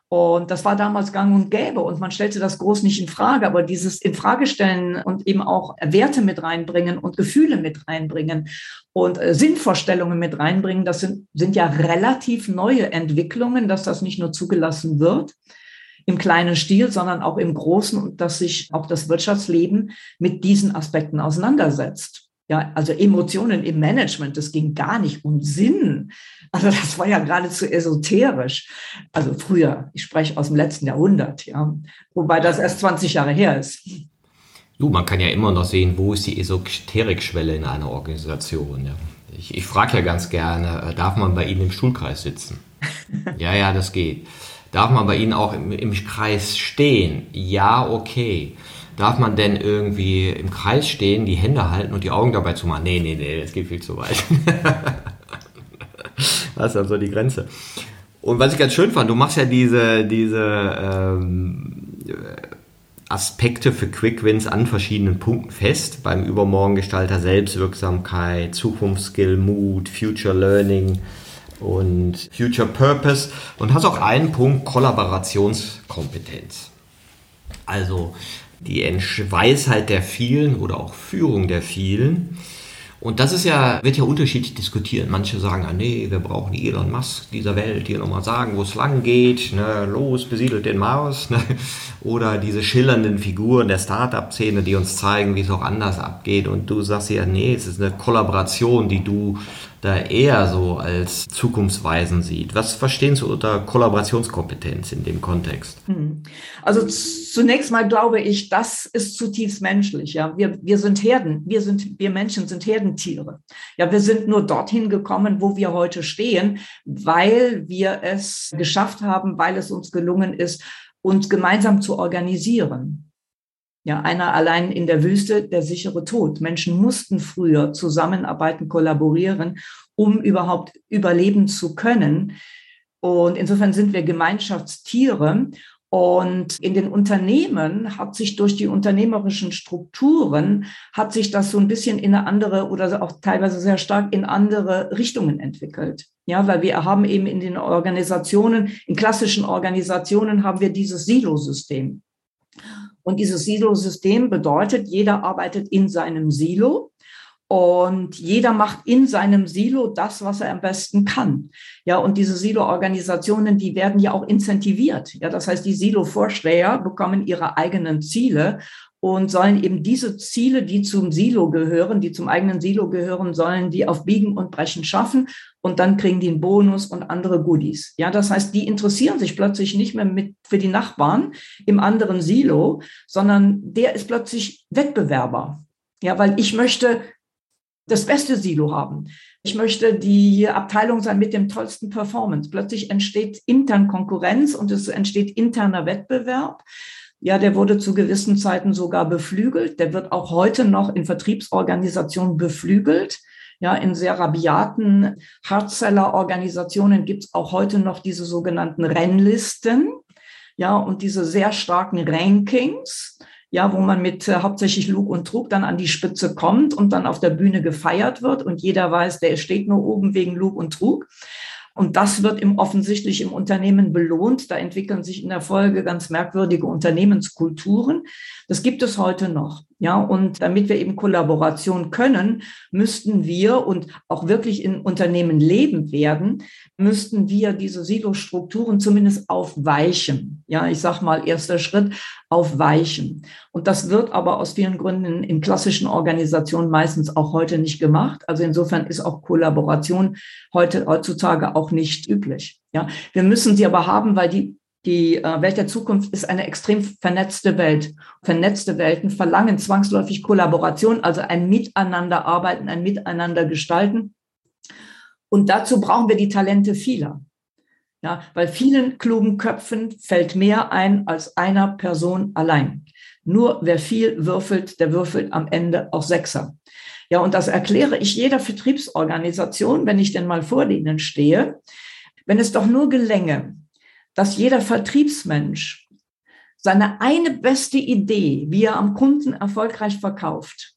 Und das war damals gang und gäbe und man stellte das groß nicht in Frage, aber dieses Infragestellen und eben auch Werte mit reinbringen und Gefühle mit reinbringen und äh, Sinnvorstellungen mit reinbringen, das sind, sind ja relativ neue Entwicklungen, dass das nicht nur zugelassen wird im kleinen Stil, sondern auch im großen und dass sich auch das Wirtschaftsleben mit diesen Aspekten auseinandersetzt. Ja, also Emotionen im Management, das ging gar nicht um Sinn. Also das war ja geradezu esoterisch. Also früher, ich spreche aus dem letzten Jahrhundert, ja, wobei das erst 20 Jahre her ist. Du, man kann ja immer noch sehen, wo ist die Esoterikschwelle in einer Organisation. Ja. Ich, ich frage ja ganz gerne, äh, darf man bei Ihnen im Stuhlkreis sitzen? ja, ja, das geht. Darf man bei Ihnen auch im, im Kreis stehen? Ja, okay. Darf man denn irgendwie im Kreis stehen, die Hände halten und die Augen dabei zu machen? Nee, nee, nee, das geht viel zu weit. das ist also die Grenze. Und was ich ganz schön fand, du machst ja diese, diese ähm, Aspekte für Quick Wins an verschiedenen Punkten fest. Beim Übermorgengestalter Selbstwirksamkeit, Zukunftsskill, Mut, Future Learning und Future Purpose. Und hast auch einen Punkt Kollaborationskompetenz. Also die Weisheit der vielen oder auch Führung der vielen. Und das ist ja, wird ja unterschiedlich diskutiert. Manche sagen, ah nee, wir brauchen Elon Musk dieser Welt, die nochmal sagen, wo es lang geht, ne, los, besiedelt den Mars. Ne? Oder diese schillernden Figuren der Startup-Szene, die uns zeigen, wie es auch anders abgeht. Und du sagst ja, nee, es ist eine Kollaboration, die du da eher so als zukunftsweisend sieht. Was verstehen Sie unter Kollaborationskompetenz in dem Kontext? Hm. Also zunächst mal glaube ich, das ist zutiefst menschlich. Ja, wir, wir sind Herden. Wir sind, wir Menschen sind Herdentiere. Ja, wir sind nur dorthin gekommen, wo wir heute stehen, weil wir es geschafft haben, weil es uns gelungen ist, uns gemeinsam zu organisieren. Ja, einer allein in der Wüste, der sichere Tod. Menschen mussten früher zusammenarbeiten, kollaborieren, um überhaupt überleben zu können. Und insofern sind wir Gemeinschaftstiere. Und in den Unternehmen hat sich durch die unternehmerischen Strukturen, hat sich das so ein bisschen in eine andere oder auch teilweise sehr stark in andere Richtungen entwickelt. Ja, weil wir haben eben in den Organisationen, in klassischen Organisationen haben wir dieses Silosystem. Und dieses Silo-System bedeutet, jeder arbeitet in seinem Silo und jeder macht in seinem Silo das, was er am besten kann. Ja, und diese Silo-Organisationen, die werden ja auch incentiviert. Ja, das heißt, die Silo-Vorsteher bekommen ihre eigenen Ziele und sollen eben diese Ziele, die zum Silo gehören, die zum eigenen Silo gehören, sollen die auf Biegen und Brechen schaffen und dann kriegen die einen Bonus und andere Goodies. Ja, das heißt, die interessieren sich plötzlich nicht mehr mit für die Nachbarn im anderen Silo, sondern der ist plötzlich Wettbewerber. Ja, weil ich möchte das beste Silo haben. Ich möchte die Abteilung sein mit dem tollsten Performance. Plötzlich entsteht intern Konkurrenz und es entsteht interner Wettbewerb. Ja, der wurde zu gewissen Zeiten sogar beflügelt. Der wird auch heute noch in Vertriebsorganisationen beflügelt. Ja, in sehr rabiaten Hardseller-Organisationen gibt es auch heute noch diese sogenannten Rennlisten. Ja, und diese sehr starken Rankings. Ja, wo man mit äh, hauptsächlich Lug und Trug dann an die Spitze kommt und dann auf der Bühne gefeiert wird und jeder weiß, der steht nur oben wegen Lug und Trug. Und das wird im offensichtlich im Unternehmen belohnt. Da entwickeln sich in der Folge ganz merkwürdige Unternehmenskulturen. Das gibt es heute noch. Ja, und damit wir eben Kollaboration können, müssten wir und auch wirklich in Unternehmen leben werden, müssten wir diese Silo-Strukturen zumindest aufweichen. Ja, ich sag mal, erster Schritt aufweichen. Und das wird aber aus vielen Gründen in klassischen Organisationen meistens auch heute nicht gemacht. Also insofern ist auch Kollaboration heute, heutzutage auch nicht üblich. Ja, wir müssen sie aber haben, weil die die äh, Welt der Zukunft ist eine extrem vernetzte Welt. Vernetzte Welten verlangen zwangsläufig Kollaboration, also ein Miteinander arbeiten, ein Miteinander gestalten. Und dazu brauchen wir die Talente vieler. Ja, weil vielen klugen Köpfen fällt mehr ein als einer Person allein. Nur wer viel würfelt, der würfelt am Ende auch Sechser. Ja, und das erkläre ich jeder Vertriebsorganisation, wenn ich denn mal vor denen stehe. Wenn es doch nur gelänge, dass jeder Vertriebsmensch seine eine beste Idee, wie er am Kunden erfolgreich verkauft,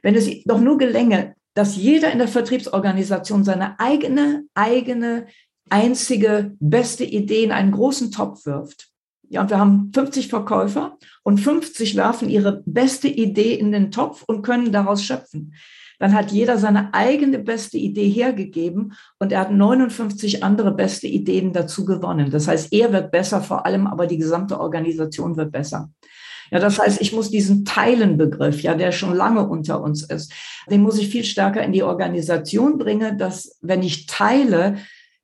wenn es doch nur gelänge, dass jeder in der Vertriebsorganisation seine eigene, eigene einzige beste Idee in einen großen Topf wirft, ja, und wir haben 50 Verkäufer und 50 werfen ihre beste Idee in den Topf und können daraus schöpfen. Dann hat jeder seine eigene beste Idee hergegeben und er hat 59 andere beste Ideen dazu gewonnen. Das heißt, er wird besser, vor allem aber die gesamte Organisation wird besser. Ja, das heißt, ich muss diesen Teilenbegriff, ja, der schon lange unter uns ist, den muss ich viel stärker in die Organisation bringen, dass wenn ich teile,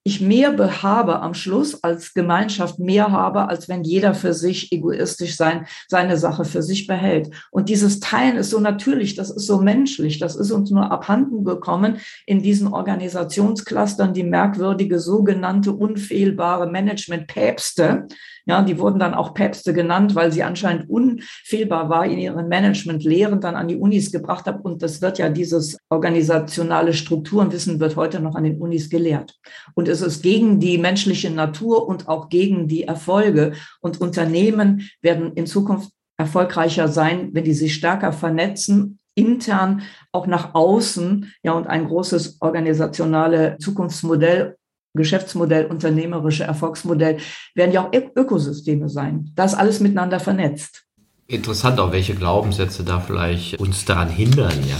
ich mehr habe am Schluss als Gemeinschaft, mehr habe, als wenn jeder für sich egoistisch sein, seine Sache für sich behält. Und dieses Teilen ist so natürlich, das ist so menschlich, das ist uns nur abhanden gekommen in diesen Organisationsclustern, die merkwürdige sogenannte unfehlbare Management-Päpste, ja, die wurden dann auch Päpste genannt, weil sie anscheinend unfehlbar war in ihren Management-Lehren dann an die Unis gebracht haben. Und das wird ja dieses organisationale Strukturenwissen wird heute noch an den Unis gelehrt. Und es ist gegen die menschliche Natur und auch gegen die Erfolge. Und Unternehmen werden in Zukunft erfolgreicher sein, wenn die sich stärker vernetzen intern auch nach außen, ja, und ein großes organisationale Zukunftsmodell Geschäftsmodell, unternehmerische Erfolgsmodell werden ja auch Ökosysteme sein. Das alles miteinander vernetzt. Interessant auch, welche Glaubenssätze da vielleicht uns daran hindern, ja.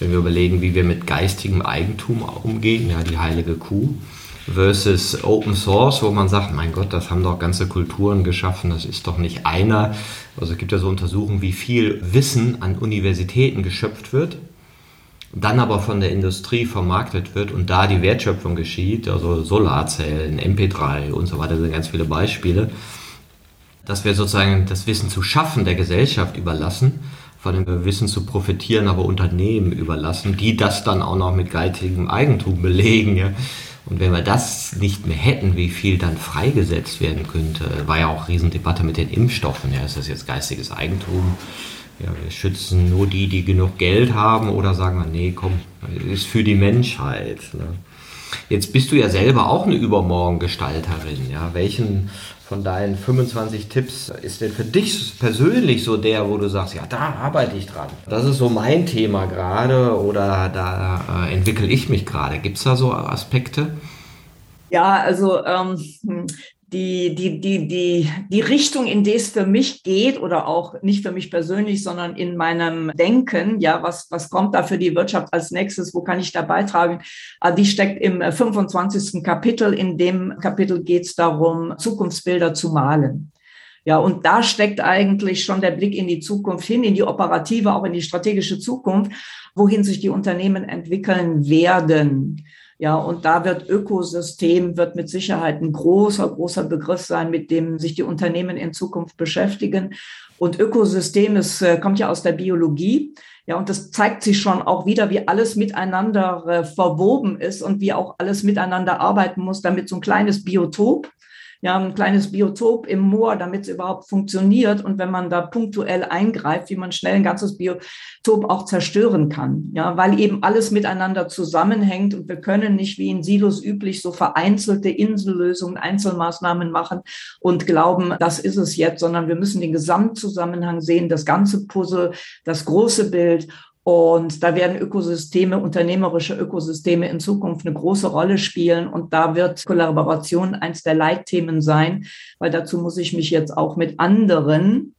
Wenn wir überlegen, wie wir mit geistigem Eigentum umgehen, ja, die heilige Kuh, versus Open Source, wo man sagt, mein Gott, das haben doch ganze Kulturen geschaffen, das ist doch nicht einer. Also es gibt ja so Untersuchungen, wie viel Wissen an Universitäten geschöpft wird dann aber von der Industrie vermarktet wird und da die Wertschöpfung geschieht, also Solarzellen, MP3 und so weiter, sind ganz viele Beispiele, dass wir sozusagen das Wissen zu schaffen der Gesellschaft überlassen, von dem Wissen zu profitieren, aber Unternehmen überlassen, die das dann auch noch mit geizigem Eigentum belegen. Ja. Und wenn wir das nicht mehr hätten, wie viel dann freigesetzt werden könnte, war ja auch Riesendebatte mit den Impfstoffen. Ja, ist das jetzt geistiges Eigentum? ja, wir schützen nur die, die genug Geld haben oder sagen wir, nee, komm, ist für die Menschheit. Ne? Jetzt bist du ja selber auch eine Übermorgengestalterin. Ja? Welchen von deinen 25 Tipps ist denn für dich persönlich so der, wo du sagst, ja, da arbeite ich dran. Das ist so mein Thema gerade oder da äh, entwickle ich mich gerade. Gibt es da so Aspekte? Ja, also ähm, die, die, die, die, die Richtung, in die es für mich geht oder auch nicht für mich persönlich, sondern in meinem Denken, ja, was, was kommt da für die Wirtschaft als nächstes, wo kann ich da beitragen, ah, die steckt im 25. Kapitel. In dem Kapitel geht es darum, Zukunftsbilder zu malen. Ja, und da steckt eigentlich schon der Blick in die Zukunft hin, in die operative, auch in die strategische Zukunft, wohin sich die Unternehmen entwickeln werden. Ja, und da wird Ökosystem, wird mit Sicherheit ein großer, großer Begriff sein, mit dem sich die Unternehmen in Zukunft beschäftigen. Und Ökosystem, es äh, kommt ja aus der Biologie. Ja, und das zeigt sich schon auch wieder, wie alles miteinander äh, verwoben ist und wie auch alles miteinander arbeiten muss, damit so ein kleines Biotop ja, ein kleines Biotop im Moor, damit es überhaupt funktioniert. Und wenn man da punktuell eingreift, wie man schnell ein ganzes Biotop auch zerstören kann. Ja, weil eben alles miteinander zusammenhängt und wir können nicht wie in Silos üblich so vereinzelte Insellösungen, Einzelmaßnahmen machen und glauben, das ist es jetzt, sondern wir müssen den Gesamtzusammenhang sehen, das ganze Puzzle, das große Bild. Und da werden Ökosysteme, unternehmerische Ökosysteme in Zukunft eine große Rolle spielen. Und da wird Kollaboration eins der Leitthemen sein, weil dazu muss ich mich jetzt auch mit anderen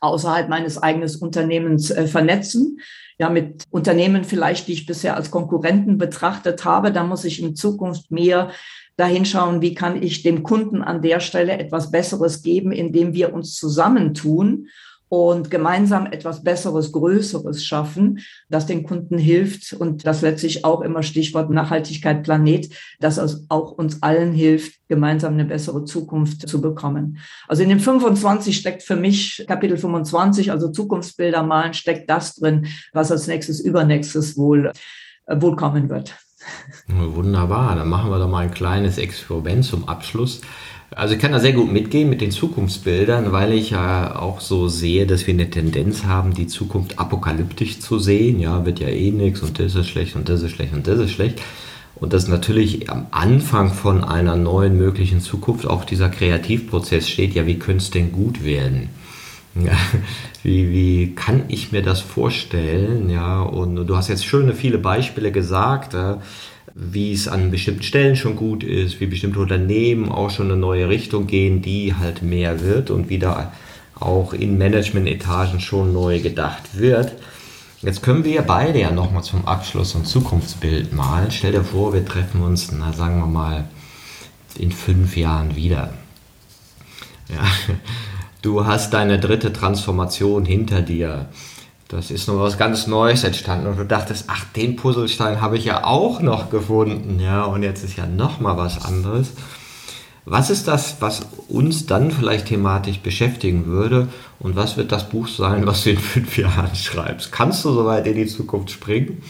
außerhalb meines eigenen Unternehmens äh, vernetzen. Ja, mit Unternehmen vielleicht, die ich bisher als Konkurrenten betrachtet habe. Da muss ich in Zukunft mehr dahin schauen, wie kann ich dem Kunden an der Stelle etwas Besseres geben, indem wir uns zusammentun und gemeinsam etwas Besseres, Größeres schaffen, das den Kunden hilft und das letztlich auch immer Stichwort Nachhaltigkeit, Planet, dass es auch uns allen hilft, gemeinsam eine bessere Zukunft zu bekommen. Also in dem 25 steckt für mich Kapitel 25, also Zukunftsbilder malen, steckt das drin, was als nächstes, übernächstes wohl, äh, wohl kommen wird. Wunderbar, dann machen wir doch mal ein kleines Experiment zum Abschluss. Also ich kann da sehr gut mitgehen mit den Zukunftsbildern, weil ich ja auch so sehe, dass wir eine Tendenz haben, die Zukunft apokalyptisch zu sehen. Ja, wird ja eh nichts und das ist schlecht und das ist schlecht und das ist schlecht. Und dass natürlich am Anfang von einer neuen möglichen Zukunft auch dieser Kreativprozess steht, ja, wie könnte es denn gut werden? Ja, wie, wie kann ich mir das vorstellen? Ja, und du hast jetzt schöne viele Beispiele gesagt. Ja wie es an bestimmten Stellen schon gut ist, wie bestimmte Unternehmen auch schon eine neue Richtung gehen, die halt mehr wird und wieder auch in Management-Etagen schon neu gedacht wird. Jetzt können wir beide ja nochmal zum Abschluss ein Zukunftsbild malen. Stell dir vor, wir treffen uns, na, sagen wir mal, in fünf Jahren wieder. Ja, du hast deine dritte Transformation hinter dir. Das ist noch was ganz Neues entstanden und du dachtest, ach, den Puzzlestein habe ich ja auch noch gefunden, ja, und jetzt ist ja noch mal was anderes. Was ist das, was uns dann vielleicht thematisch beschäftigen würde und was wird das Buch sein, was du in fünf Jahren schreibst? Kannst du soweit in die Zukunft springen?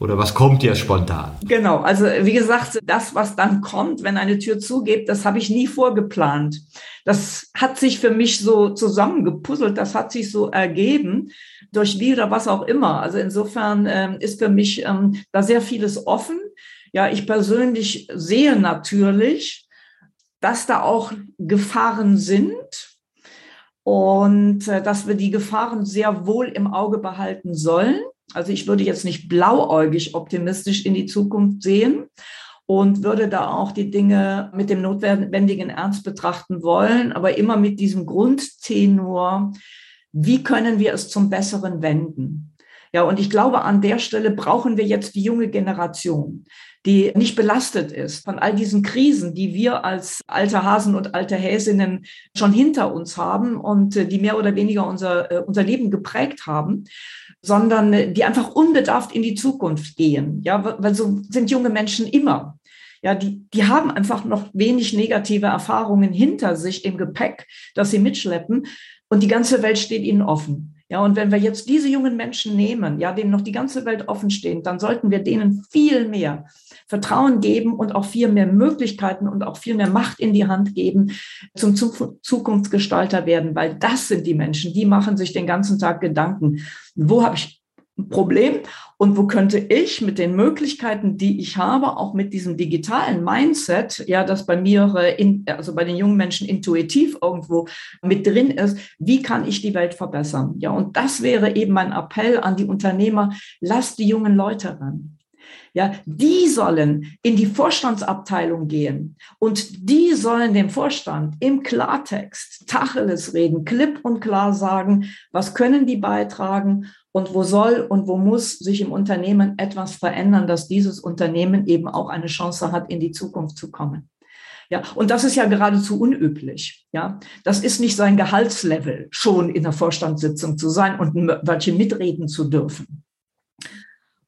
Oder was kommt dir spontan? Genau, also wie gesagt, das, was dann kommt, wenn eine Tür zugeht, das habe ich nie vorgeplant. Das hat sich für mich so zusammengepuzzelt, das hat sich so ergeben durch wie oder was auch immer. Also insofern ähm, ist für mich ähm, da sehr vieles offen. Ja, ich persönlich sehe natürlich, dass da auch Gefahren sind und äh, dass wir die Gefahren sehr wohl im Auge behalten sollen. Also ich würde jetzt nicht blauäugig optimistisch in die Zukunft sehen und würde da auch die Dinge mit dem notwendigen Ernst betrachten wollen, aber immer mit diesem Grundtenor, wie können wir es zum Besseren wenden? Ja, und ich glaube, an der Stelle brauchen wir jetzt die junge Generation, die nicht belastet ist von all diesen Krisen, die wir als alte Hasen und alte Häsinnen schon hinter uns haben und äh, die mehr oder weniger unser, äh, unser Leben geprägt haben, sondern äh, die einfach unbedarft in die Zukunft gehen. Ja, weil so sind junge Menschen immer. Ja, die, die haben einfach noch wenig negative Erfahrungen hinter sich im Gepäck, das sie mitschleppen. Und die ganze Welt steht ihnen offen. Ja, und wenn wir jetzt diese jungen Menschen nehmen, ja, denen noch die ganze Welt offen steht, dann sollten wir denen viel mehr Vertrauen geben und auch viel mehr Möglichkeiten und auch viel mehr Macht in die Hand geben, zum Zukunftsgestalter werden, weil das sind die Menschen, die machen sich den ganzen Tag Gedanken. Wo habe ich Problem und wo könnte ich mit den Möglichkeiten, die ich habe, auch mit diesem digitalen Mindset, ja, das bei mir, äh, in, also bei den jungen Menschen intuitiv irgendwo mit drin ist, wie kann ich die Welt verbessern? Ja, und das wäre eben mein Appell an die Unternehmer, lasst die jungen Leute ran. Ja, die sollen in die Vorstandsabteilung gehen und die sollen dem Vorstand im Klartext Tacheles reden, klipp und klar sagen, was können die beitragen und wo soll und wo muss sich im Unternehmen etwas verändern, dass dieses Unternehmen eben auch eine Chance hat, in die Zukunft zu kommen. Ja, und das ist ja geradezu unüblich. Ja, das ist nicht sein Gehaltslevel, schon in der Vorstandssitzung zu sein und Wörtchen mitreden zu dürfen.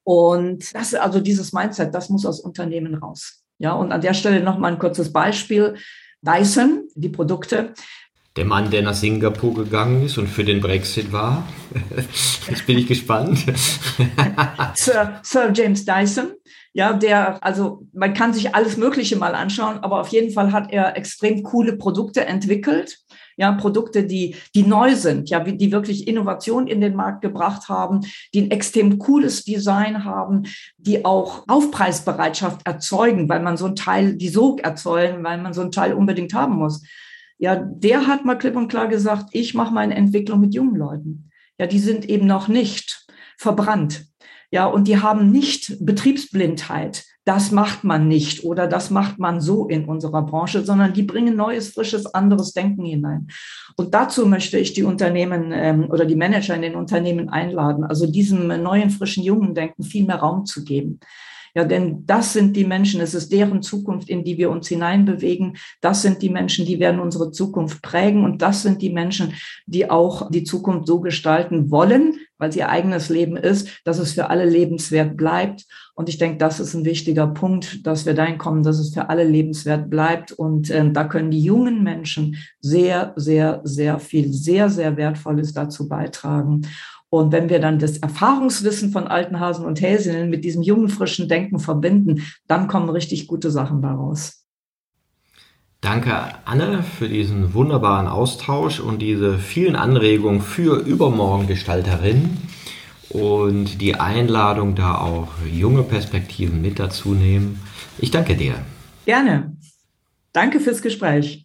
Und das, also dieses Mindset, das muss aus Unternehmen raus. Ja, und an der Stelle noch mal ein kurzes Beispiel. Dyson, die Produkte, der Mann, der nach Singapur gegangen ist und für den Brexit war. Jetzt bin ich gespannt. Sir, Sir, James Dyson, ja, der, also man kann sich alles Mögliche mal anschauen, aber auf jeden Fall hat er extrem coole Produkte entwickelt. Ja, Produkte, die, die neu sind, ja, die wirklich Innovation in den Markt gebracht haben, die ein extrem cooles Design haben, die auch Aufpreisbereitschaft erzeugen, weil man so ein Teil, die Sog erzeugen, weil man so ein Teil unbedingt haben muss. Ja, der hat mal klipp und klar gesagt, ich mache meine Entwicklung mit jungen Leuten. Ja, die sind eben noch nicht verbrannt. Ja, und die haben nicht Betriebsblindheit. Das macht man nicht oder das macht man so in unserer Branche, sondern die bringen neues, frisches, anderes Denken hinein. Und dazu möchte ich die Unternehmen ähm, oder die Manager in den Unternehmen einladen, also diesem neuen, frischen, jungen Denken viel mehr Raum zu geben. Ja, denn das sind die Menschen, es ist deren Zukunft, in die wir uns hineinbewegen. Das sind die Menschen, die werden unsere Zukunft prägen. Und das sind die Menschen, die auch die Zukunft so gestalten wollen, weil es ihr eigenes Leben ist, dass es für alle lebenswert bleibt. Und ich denke, das ist ein wichtiger Punkt, dass wir dahin kommen, dass es für alle lebenswert bleibt. Und äh, da können die jungen Menschen sehr, sehr, sehr viel, sehr, sehr Wertvolles dazu beitragen. Und wenn wir dann das Erfahrungswissen von alten Hasen und Häsinnen mit diesem jungen, frischen Denken verbinden, dann kommen richtig gute Sachen daraus. Danke, Anne, für diesen wunderbaren Austausch und diese vielen Anregungen für übermorgen Gestalterinnen und die Einladung, da auch junge Perspektiven mit dazu nehmen. Ich danke dir. Gerne. Danke fürs Gespräch.